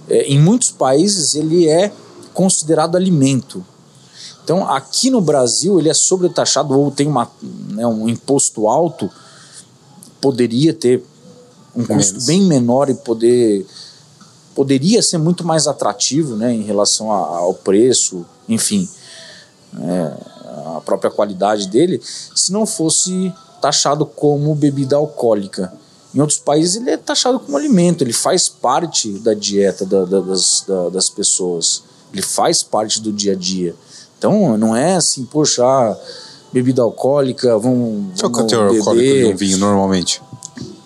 é, em muitos países ele é considerado alimento. Então aqui no Brasil ele é sobretaxado ou tem uma, né, um imposto alto, poderia ter um custo Menos. bem menor e poder poderia ser muito mais atrativo né, em relação ao preço, enfim. É, a própria qualidade dele, se não fosse taxado como bebida alcoólica. Em outros países ele é taxado como alimento, ele faz parte da dieta da, da, das, da, das pessoas, ele faz parte do dia a dia. Então não é assim, poxa, bebida alcoólica, vamos. Qual é o teor alcoólico de um vinho normalmente?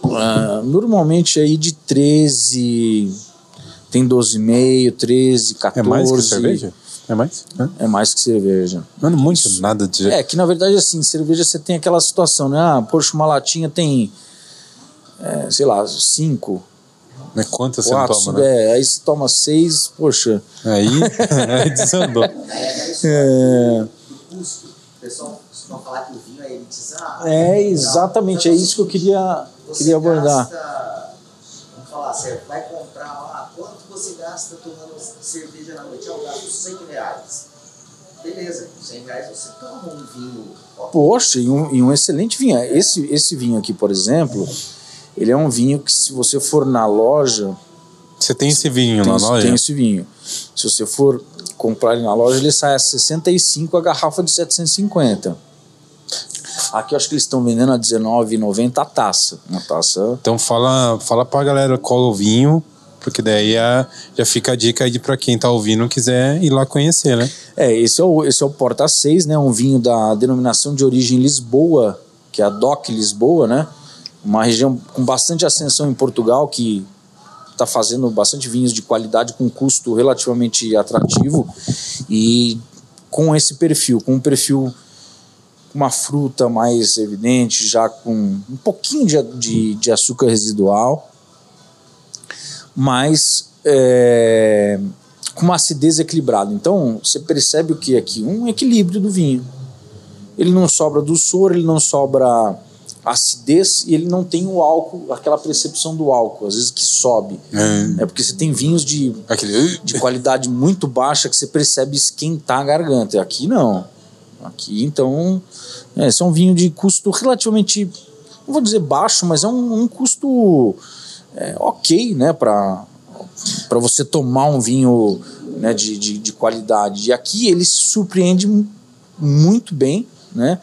Uh, normalmente aí de 13, tem 12,5, 13, 14. É mais que cerveja? É mais? É, é mais que cerveja. Não, não muito nada de. É, que na verdade, assim, cerveja você tem aquela situação, né? Ah, poxa, uma latinha tem, é, sei lá, cinco. Mas quantas você não toma, né? É, aí você toma seis, poxa. Aí, *laughs* aí desandou. *laughs* é. O pessoal costuma falar que o vinho é elitizado. É, exatamente, é isso que eu queria, queria abordar. Gasta, vamos falar, você vai comprar lá, quanto você gasta tomando cerveja na noite? Eu gasto 100 reais. Beleza, com 100 reais você toma um vinho. Poxa, e um, e um excelente vinho. Esse, esse vinho aqui, por exemplo, ele é um vinho que se você for na loja. Você tem esse vinho tem, na loja? Tem esse vinho. Se você for comprar ele na loja, ele sai a 65 a garrafa de 750. Aqui eu acho que eles estão vendendo a R$19,90 a taça. Uma taça. Então fala, fala pra galera qual o vinho porque daí a, já fica a dica aí para quem tá ouvindo quiser ir lá conhecer, né? É, esse é o, esse é o Porta 6, né? Um vinho da denominação de origem Lisboa, que é a DOC Lisboa, né? Uma região com bastante ascensão em Portugal, que está fazendo bastante vinhos de qualidade com custo relativamente atrativo e com esse perfil, com um perfil uma fruta mais evidente, já com um pouquinho de, de, de açúcar residual mas é, com uma acidez equilibrada. Então você percebe o que aqui? Um equilíbrio do vinho. Ele não sobra doçor, ele não sobra acidez e ele não tem o álcool, aquela percepção do álcool, às vezes que sobe. É, é porque você tem vinhos de, Aquele... de qualidade muito baixa que você percebe esquentar a garganta. Aqui não. Aqui então É, esse é um vinho de custo relativamente, não vou dizer baixo, mas é um, um custo é, ok, né, para você tomar um vinho né, de, de, de, qualidade. E aqui ele se surpreende muito bem, né,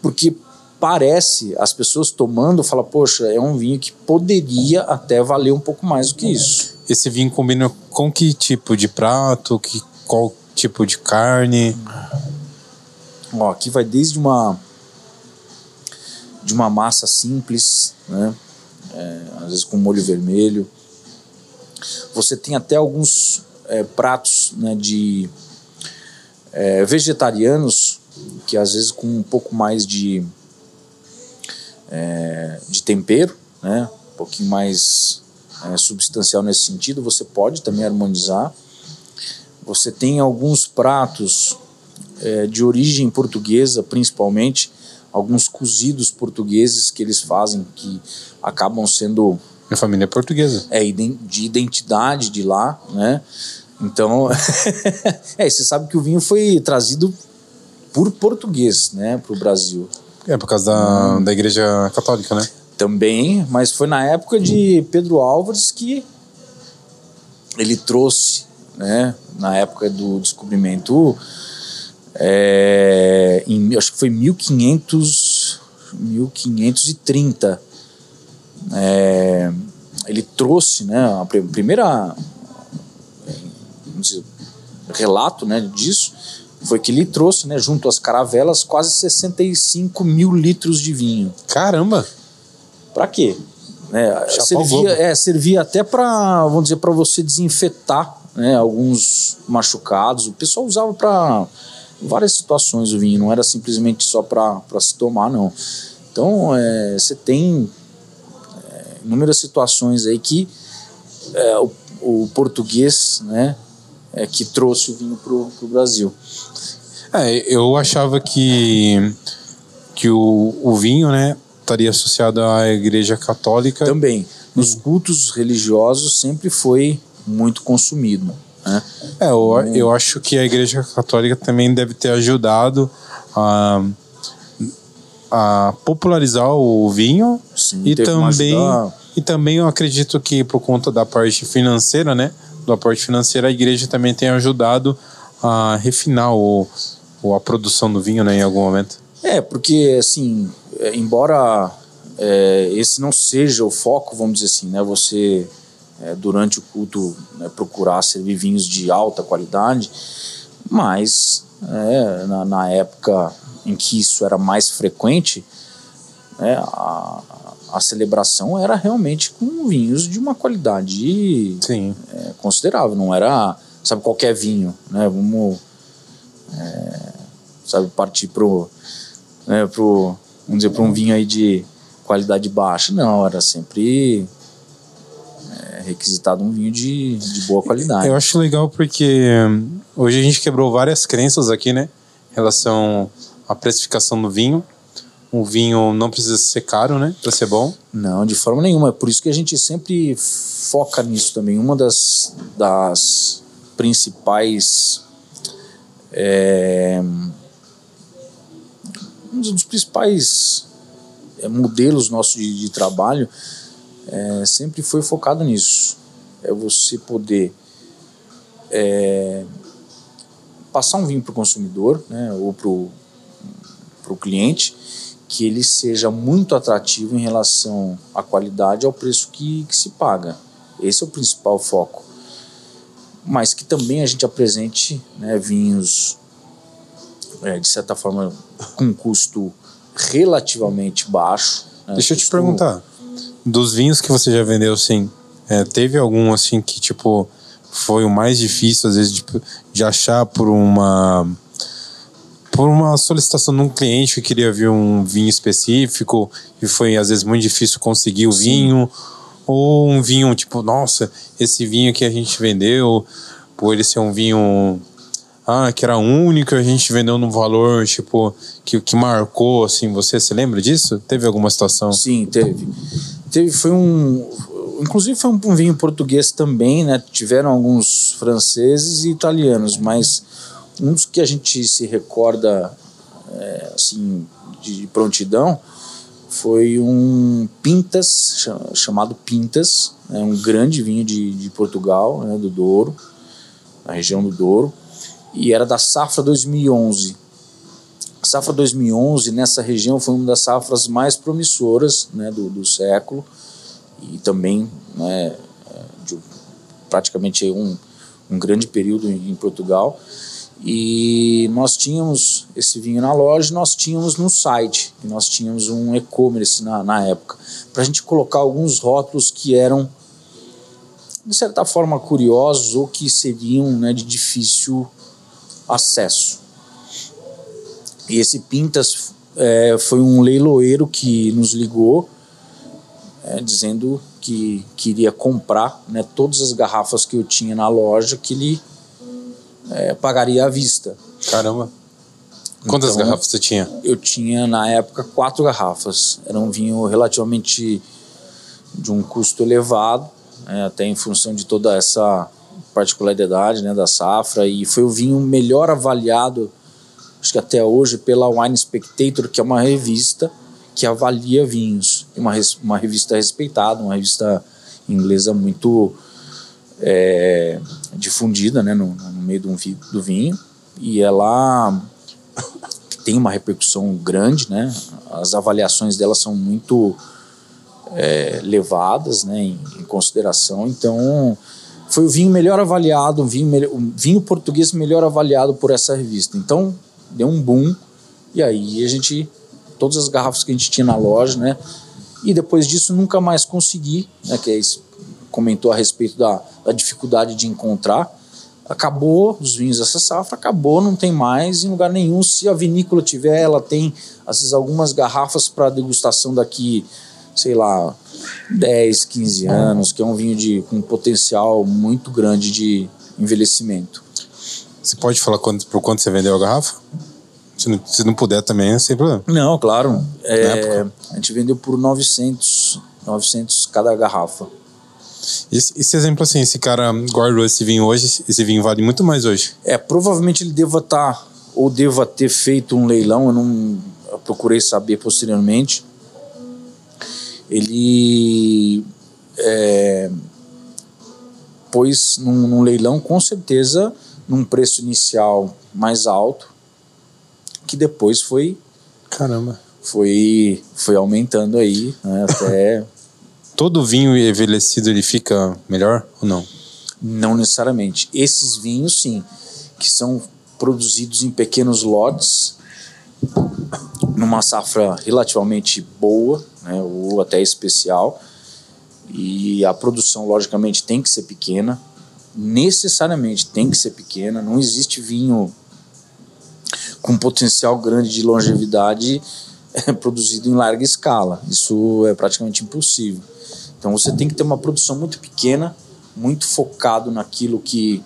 porque parece, as pessoas tomando, fala, poxa, é um vinho que poderia até valer um pouco mais do que isso. Esse vinho combina com que tipo de prato, que, qual tipo de carne? Ó, aqui vai desde uma de uma massa simples, né? É, às vezes com molho vermelho. Você tem até alguns é, pratos né, de é, vegetarianos que às vezes com um pouco mais de é, de tempero, né? um pouquinho mais é, substancial nesse sentido, você pode também harmonizar. Você tem alguns pratos é, de origem portuguesa, principalmente, alguns cozidos portugueses que eles fazem que acabam sendo. Minha família é portuguesa. É, de identidade de lá, né? Então, *laughs* é, você sabe que o vinho foi trazido por português, né, para o Brasil. É, por causa da, hum. da Igreja Católica, né? Também, mas foi na época de Pedro Álvares que ele trouxe, né, na época do descobrimento, é, em, acho que foi 1500, 1530, é, ele trouxe, né, a primeira dizer, relato, né, disso, foi que ele trouxe, né, junto às caravelas, quase 65 mil litros de vinho. Caramba! Para quê? É, servia, é, servia até para, vamos dizer, para você desinfetar né, alguns machucados. O pessoal usava para várias situações o vinho, não era simplesmente só para se tomar, não. Então, é, você tem é, inúmeras situações aí que é, o, o português, né, é, que trouxe o vinho para o Brasil. É, eu achava que, que o, o vinho, né, estaria associado à Igreja Católica. Também. Nos cultos religiosos sempre foi muito consumido. Né? É, eu, então, eu acho que a Igreja Católica também deve ter ajudado a, a popularizar o vinho Sim, e também e também eu acredito que por conta da parte financeira, né, do aporte financeiro, a igreja também tem ajudado a refinar o, o a produção do vinho, né, em algum momento. É, porque assim, é, embora é, esse não seja o foco, vamos dizer assim, né, você é, durante o culto né, procurar servir vinhos de alta qualidade, mas é, na, na, época em que isso era mais frequente, é, a, a celebração era realmente com vinhos de uma qualidade é, considerável, não era, sabe, qualquer vinho, né? Vamos, é, sabe, partir pro, né, pro, vamos dizer, para um vinho aí de qualidade baixa, não, era sempre requisitado um vinho de, de boa qualidade. Eu acho legal porque hoje a gente quebrou várias crenças aqui, né, em relação à precificação do vinho um vinho não precisa ser caro, né? Para ser bom. Não, de forma nenhuma. É por isso que a gente sempre foca nisso também. Uma das, das principais. É, um dos principais é, modelos nossos de, de trabalho é, sempre foi focado nisso. É você poder é, passar um vinho para o consumidor né, ou para o cliente que ele seja muito atrativo em relação à qualidade e ao preço que, que se paga. Esse é o principal foco. Mas que também a gente apresente né, vinhos, é, de certa forma, com custo relativamente baixo. Né, Deixa eu te perguntar, dos vinhos que você já vendeu, sim, é, teve algum assim que tipo foi o mais difícil às vezes de, de achar por uma por uma solicitação de um cliente que queria ver um vinho específico e foi às vezes muito difícil conseguir o Sim. vinho? Ou um vinho tipo nossa esse vinho que a gente vendeu por ele ser um vinho ah que era único a gente vendeu num valor tipo que, que marcou assim você se lembra disso? Teve alguma situação? Sim teve teve foi um inclusive foi um, um vinho português também né? Tiveram alguns franceses e italianos mas um dos que a gente se recorda, é, assim, de prontidão foi um Pintas, cha- chamado Pintas, é um grande vinho de, de Portugal, né, do Douro, na região do Douro, e era da safra 2011. A safra 2011 nessa região foi uma das safras mais promissoras né, do, do século e também né, de praticamente um, um grande período em, Portugal. E nós tínhamos esse vinho na loja, nós tínhamos no site, nós tínhamos um e-commerce na, na época, para a gente colocar alguns rótulos que eram, de certa forma, curiosos ou que seriam né, de difícil acesso. E esse Pintas é, foi um leiloeiro que nos ligou, é, dizendo que queria comprar né, todas as garrafas que eu tinha na loja, que ele é, pagaria à vista. Caramba. Quantas Então- garrafas você tinha? Eu tinha na época quatro garrafas. Era um vinho relativamente de um custo elevado, né, até em função de toda essa particularidade né, da safra. E foi o vinho melhor avaliado, acho que até hoje, pela Wine Spectator, que é uma revista que avalia vinhos. Uma, uma revista respeitada, uma revista inglesa muito é, difundida né, no, no meio do, do vinho. E ela *laughs* tem uma repercussão grande, né? As avaliações dela são muito é, levadas, né, em, em consideração. Então, foi o vinho melhor avaliado, o vinho, o vinho português melhor avaliado por essa revista. Então, deu um boom. E aí a gente, todas as garrafas que a gente tinha na loja, né? E depois disso nunca mais consegui, né? Que é isso, comentou a respeito da, da dificuldade de encontrar. Acabou os vinhos dessa safra, acabou, não tem mais em lugar nenhum. Se a vinícola tiver, ela tem às vezes algumas garrafas para degustação daqui, sei lá, 10, 15 anos, que é um vinho de, com potencial muito grande de envelhecimento. Você pode falar quanto, por quanto você vendeu a garrafa? Se não, se não puder também, sem problema. Não, claro. É, a gente vendeu por 900, 900 cada garrafa. Esse, esse exemplo assim, esse cara guardou esse vinho hoje, esse vinho vale muito mais hoje. É, provavelmente ele deva estar ou deva ter feito um leilão, eu não eu procurei saber posteriormente. Ele é, pôs num, num leilão com certeza num preço inicial mais alto, que depois foi Caramba. foi foi aumentando aí né, *coughs* até Todo vinho envelhecido ele fica melhor ou não? Não necessariamente. Esses vinhos, sim, que são produzidos em pequenos lotes, numa safra relativamente boa, né, ou até especial, e a produção, logicamente, tem que ser pequena, necessariamente tem que ser pequena, não existe vinho com potencial grande de longevidade eh, *laughs* produzido em larga escala, isso é praticamente impossível. Então você tem que ter uma produção muito pequena, muito focado naquilo que,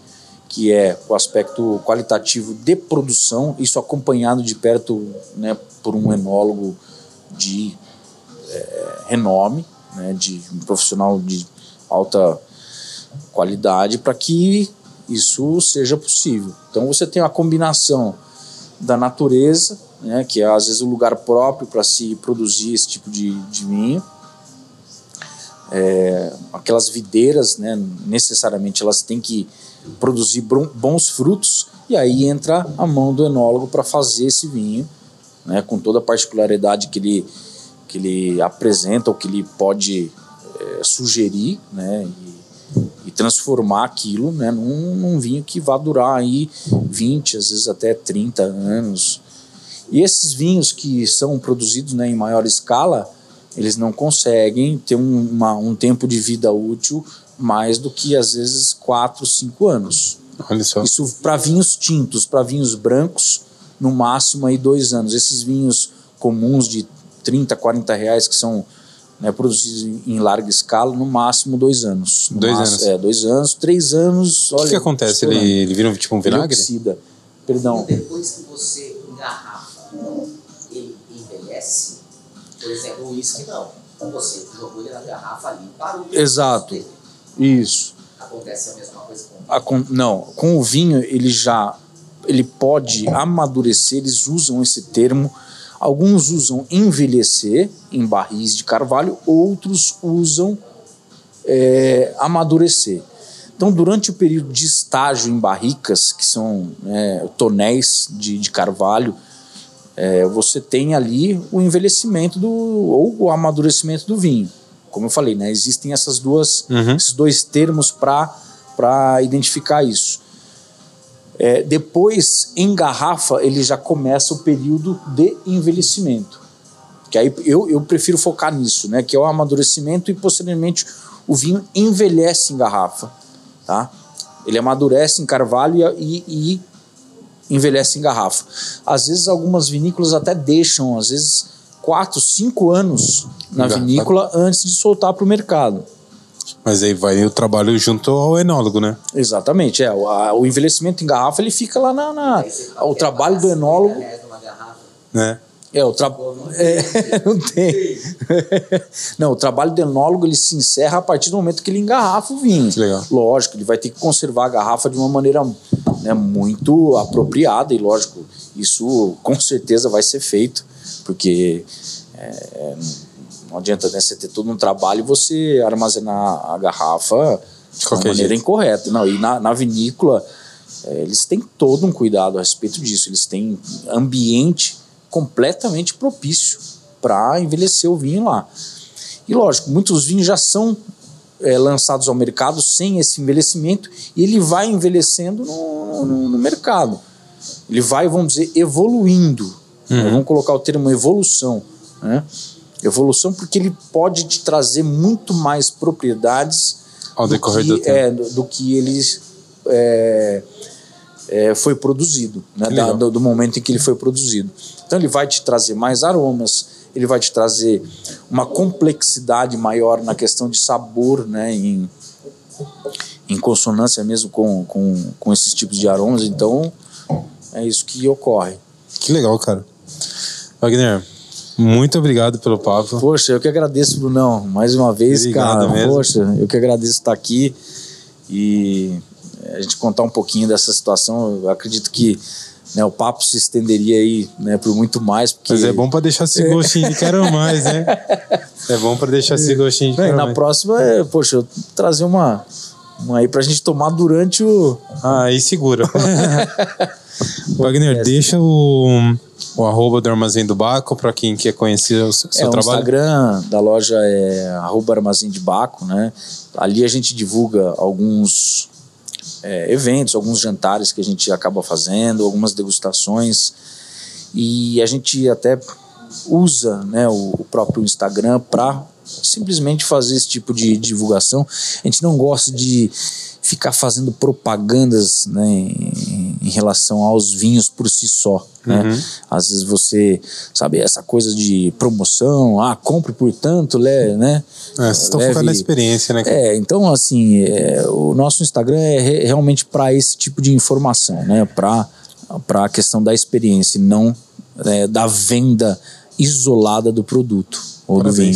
que é o aspecto qualitativo de produção, isso acompanhado de perto né, por um enólogo de eh, renome, né, de um profissional de alta qualidade, para que isso seja possível. Então você tem a combinação da natureza, né, que é às vezes o lugar próprio para se produzir esse tipo de, de vinho, é, aquelas videiras, né, necessariamente elas têm que produzir bons frutos e aí entra a mão do enólogo para fazer esse vinho, né, com toda a particularidade que ele que ele apresenta ou que ele pode é, sugerir, né, e, transformar aquilo, né, num, num vinho que vai durar aí 20, às vezes até 30 anos. E esses vinhos que são produzidos né, em maior escala, eles não conseguem ter um, uma, um tempo de vida útil mais do que às vezes 4, 5 anos. Olha só. Isso para vinhos tintos, para vinhos brancos, no máximo aí dois anos. Esses vinhos comuns de 30, 40 reais que são né, produzidos em, larga escala, no máximo dois anos. No Dois máximo- anos. É, dois anos, três anos. O que, que acontece? Ele, ele vira um- tipo um Ele vinagre? oxida. Perdão. Depois que você engarrafa, ele envelhece. Por exemplo, o uísque não. Você jogou ele na garrafa ali e parou. Exato. Isso. Acontece a mesma coisa com A com- não, com o vinho ele já ele pode amadurecer, eles usam esse termo Alguns usam envelhecer em barris de carvalho, outros usam é, amadurecer. Então, durante o período de estágio em barricas, que são é, tonéis de, de carvalho, é, você tem ali o envelhecimento do, ou o amadurecimento do vinho. Como eu falei, né, existem essas duas, Uhum. esses dois termos para identificar isso. É, depois, em garrafa, ele já começa o período de envelhecimento. Que aí eu, eu prefiro focar nisso, né? Que é o amadurecimento e posteriormente o vinho envelhece em garrafa, tá? Ele amadurece em carvalho e, e envelhece em garrafa. Às vezes algumas vinícolas até deixam, às vezes quatro, cinco anos na vinícola antes de soltar para o mercado. Mas aí vai o trabalho junto ao enólogo, né? Exatamente, é. O, a- o envelhecimento em garrafa ele fica lá na. na- o trabalho é do enólogo. 60 reais numa garrafa. né? É, o tra... é, *laughs* não tem. não, o trabalho do enólogo ele se encerra a partir do momento que ele engarrafa o vinho. Legal. Lógico, ele vai ter que conservar a garrafa de uma maneira né, muito apropriada e lógico, isso com certeza vai ser feito, porque é, não adianta né, você ter todo um trabalho e você armazenar a garrafa de uma qualquer maneira jeito. incorreta. Não, e na, na vinícola é, eles têm todo um cuidado a respeito disso. Eles têm ambiente completamente propício para envelhecer o vinho lá. E lógico, muitos vinhos já são é, lançados ao mercado sem esse envelhecimento e ele vai envelhecendo no, no- no mercado. Ele vai, vamos dizer, evoluindo. né? Vamos colocar o termo evolução. Né? Evolução porque ele pode te trazer muito mais propriedades Ao do decorrer que, do tempo. é, do, do que ele é, é, foi produzido, né, da- do, do momento em que ele foi produzido. Então ele vai te trazer mais aromas, ele vai te trazer uma complexidade maior na questão de sabor, né, em, em consonância mesmo com, com, com esses tipos de aromas. Então é isso que ocorre. Que legal, cara. Wagner, muito obrigado pelo papo. Poxa, eu que agradeço, Brunão, mais uma vez, Obrigado cara. mesmo. Poxa, eu que agradeço estar aqui e a gente contar um pouquinho dessa situação. Eu acredito que né, o papo se estenderia aí né, por muito mais. Porque, Mas é bom pra deixar esse gostinho de quero mais, né? *laughs* É bom pra deixar esse gostinho de Bem, quero na mais. próxima, é, poxa, eu trazer uma, uma aí pra gente tomar durante o. Ah, aí segura. *laughs* Wagner, deixa o, o arroba do Armazém do Baco pra quem quer conhecer o seu, seu é, o trabalho. Instagram da loja é arroba armazém de Baco, né? Ali a gente divulga alguns é, eventos, alguns jantares que a gente acaba fazendo, algumas degustações. E a gente até usa né, o, o próprio Instagram para simplesmente fazer esse tipo de divulgação. A gente não gosta de ficar fazendo propagandas né, em, em relação aos vinhos por si só. Né? Às vezes você, sabe, essa coisa de promoção, ah, compre por tanto, le- né? É, vocês estão Leve- focando na experiência, né? é, então assim, é, o nosso Instagram é re- realmente para esse tipo de informação, né? Para a questão da experiência, não é, da venda isolada do produto ou do vinho.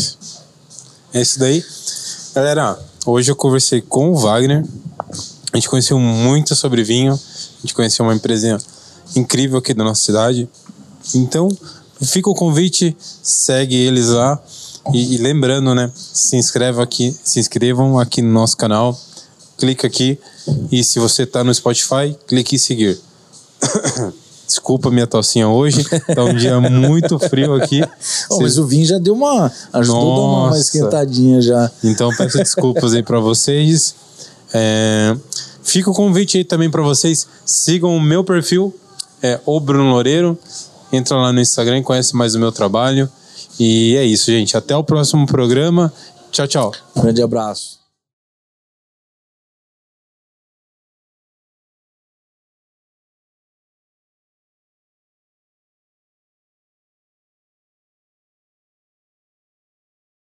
É isso daí. Galera, hoje eu conversei com o Wagner. A gente conheceu muito sobre vinho. A gente conheceu uma empresa incrível aqui da nossa cidade. Então, fica o convite, segue eles lá. E, e lembrando, né? Se inscreva aqui, se inscrevam aqui no nosso canal. Clica aqui. E se você tá no Spotify, clique em seguir. *coughs* Desculpa minha tocinha hoje. Tá um dia muito frio aqui. *laughs* Oh, mas o vinho já deu uma. ajudou a dar uma, uma esquentadinha já. Então peço desculpas aí pra vocês. É, fica o convite aí também pra vocês. Sigam o meu perfil, é o Bruno Loureiro. Entra lá no Instagram, conhece mais o meu trabalho. E é isso, gente. Até o próximo programa. Tchau, tchau. Um grande abraço.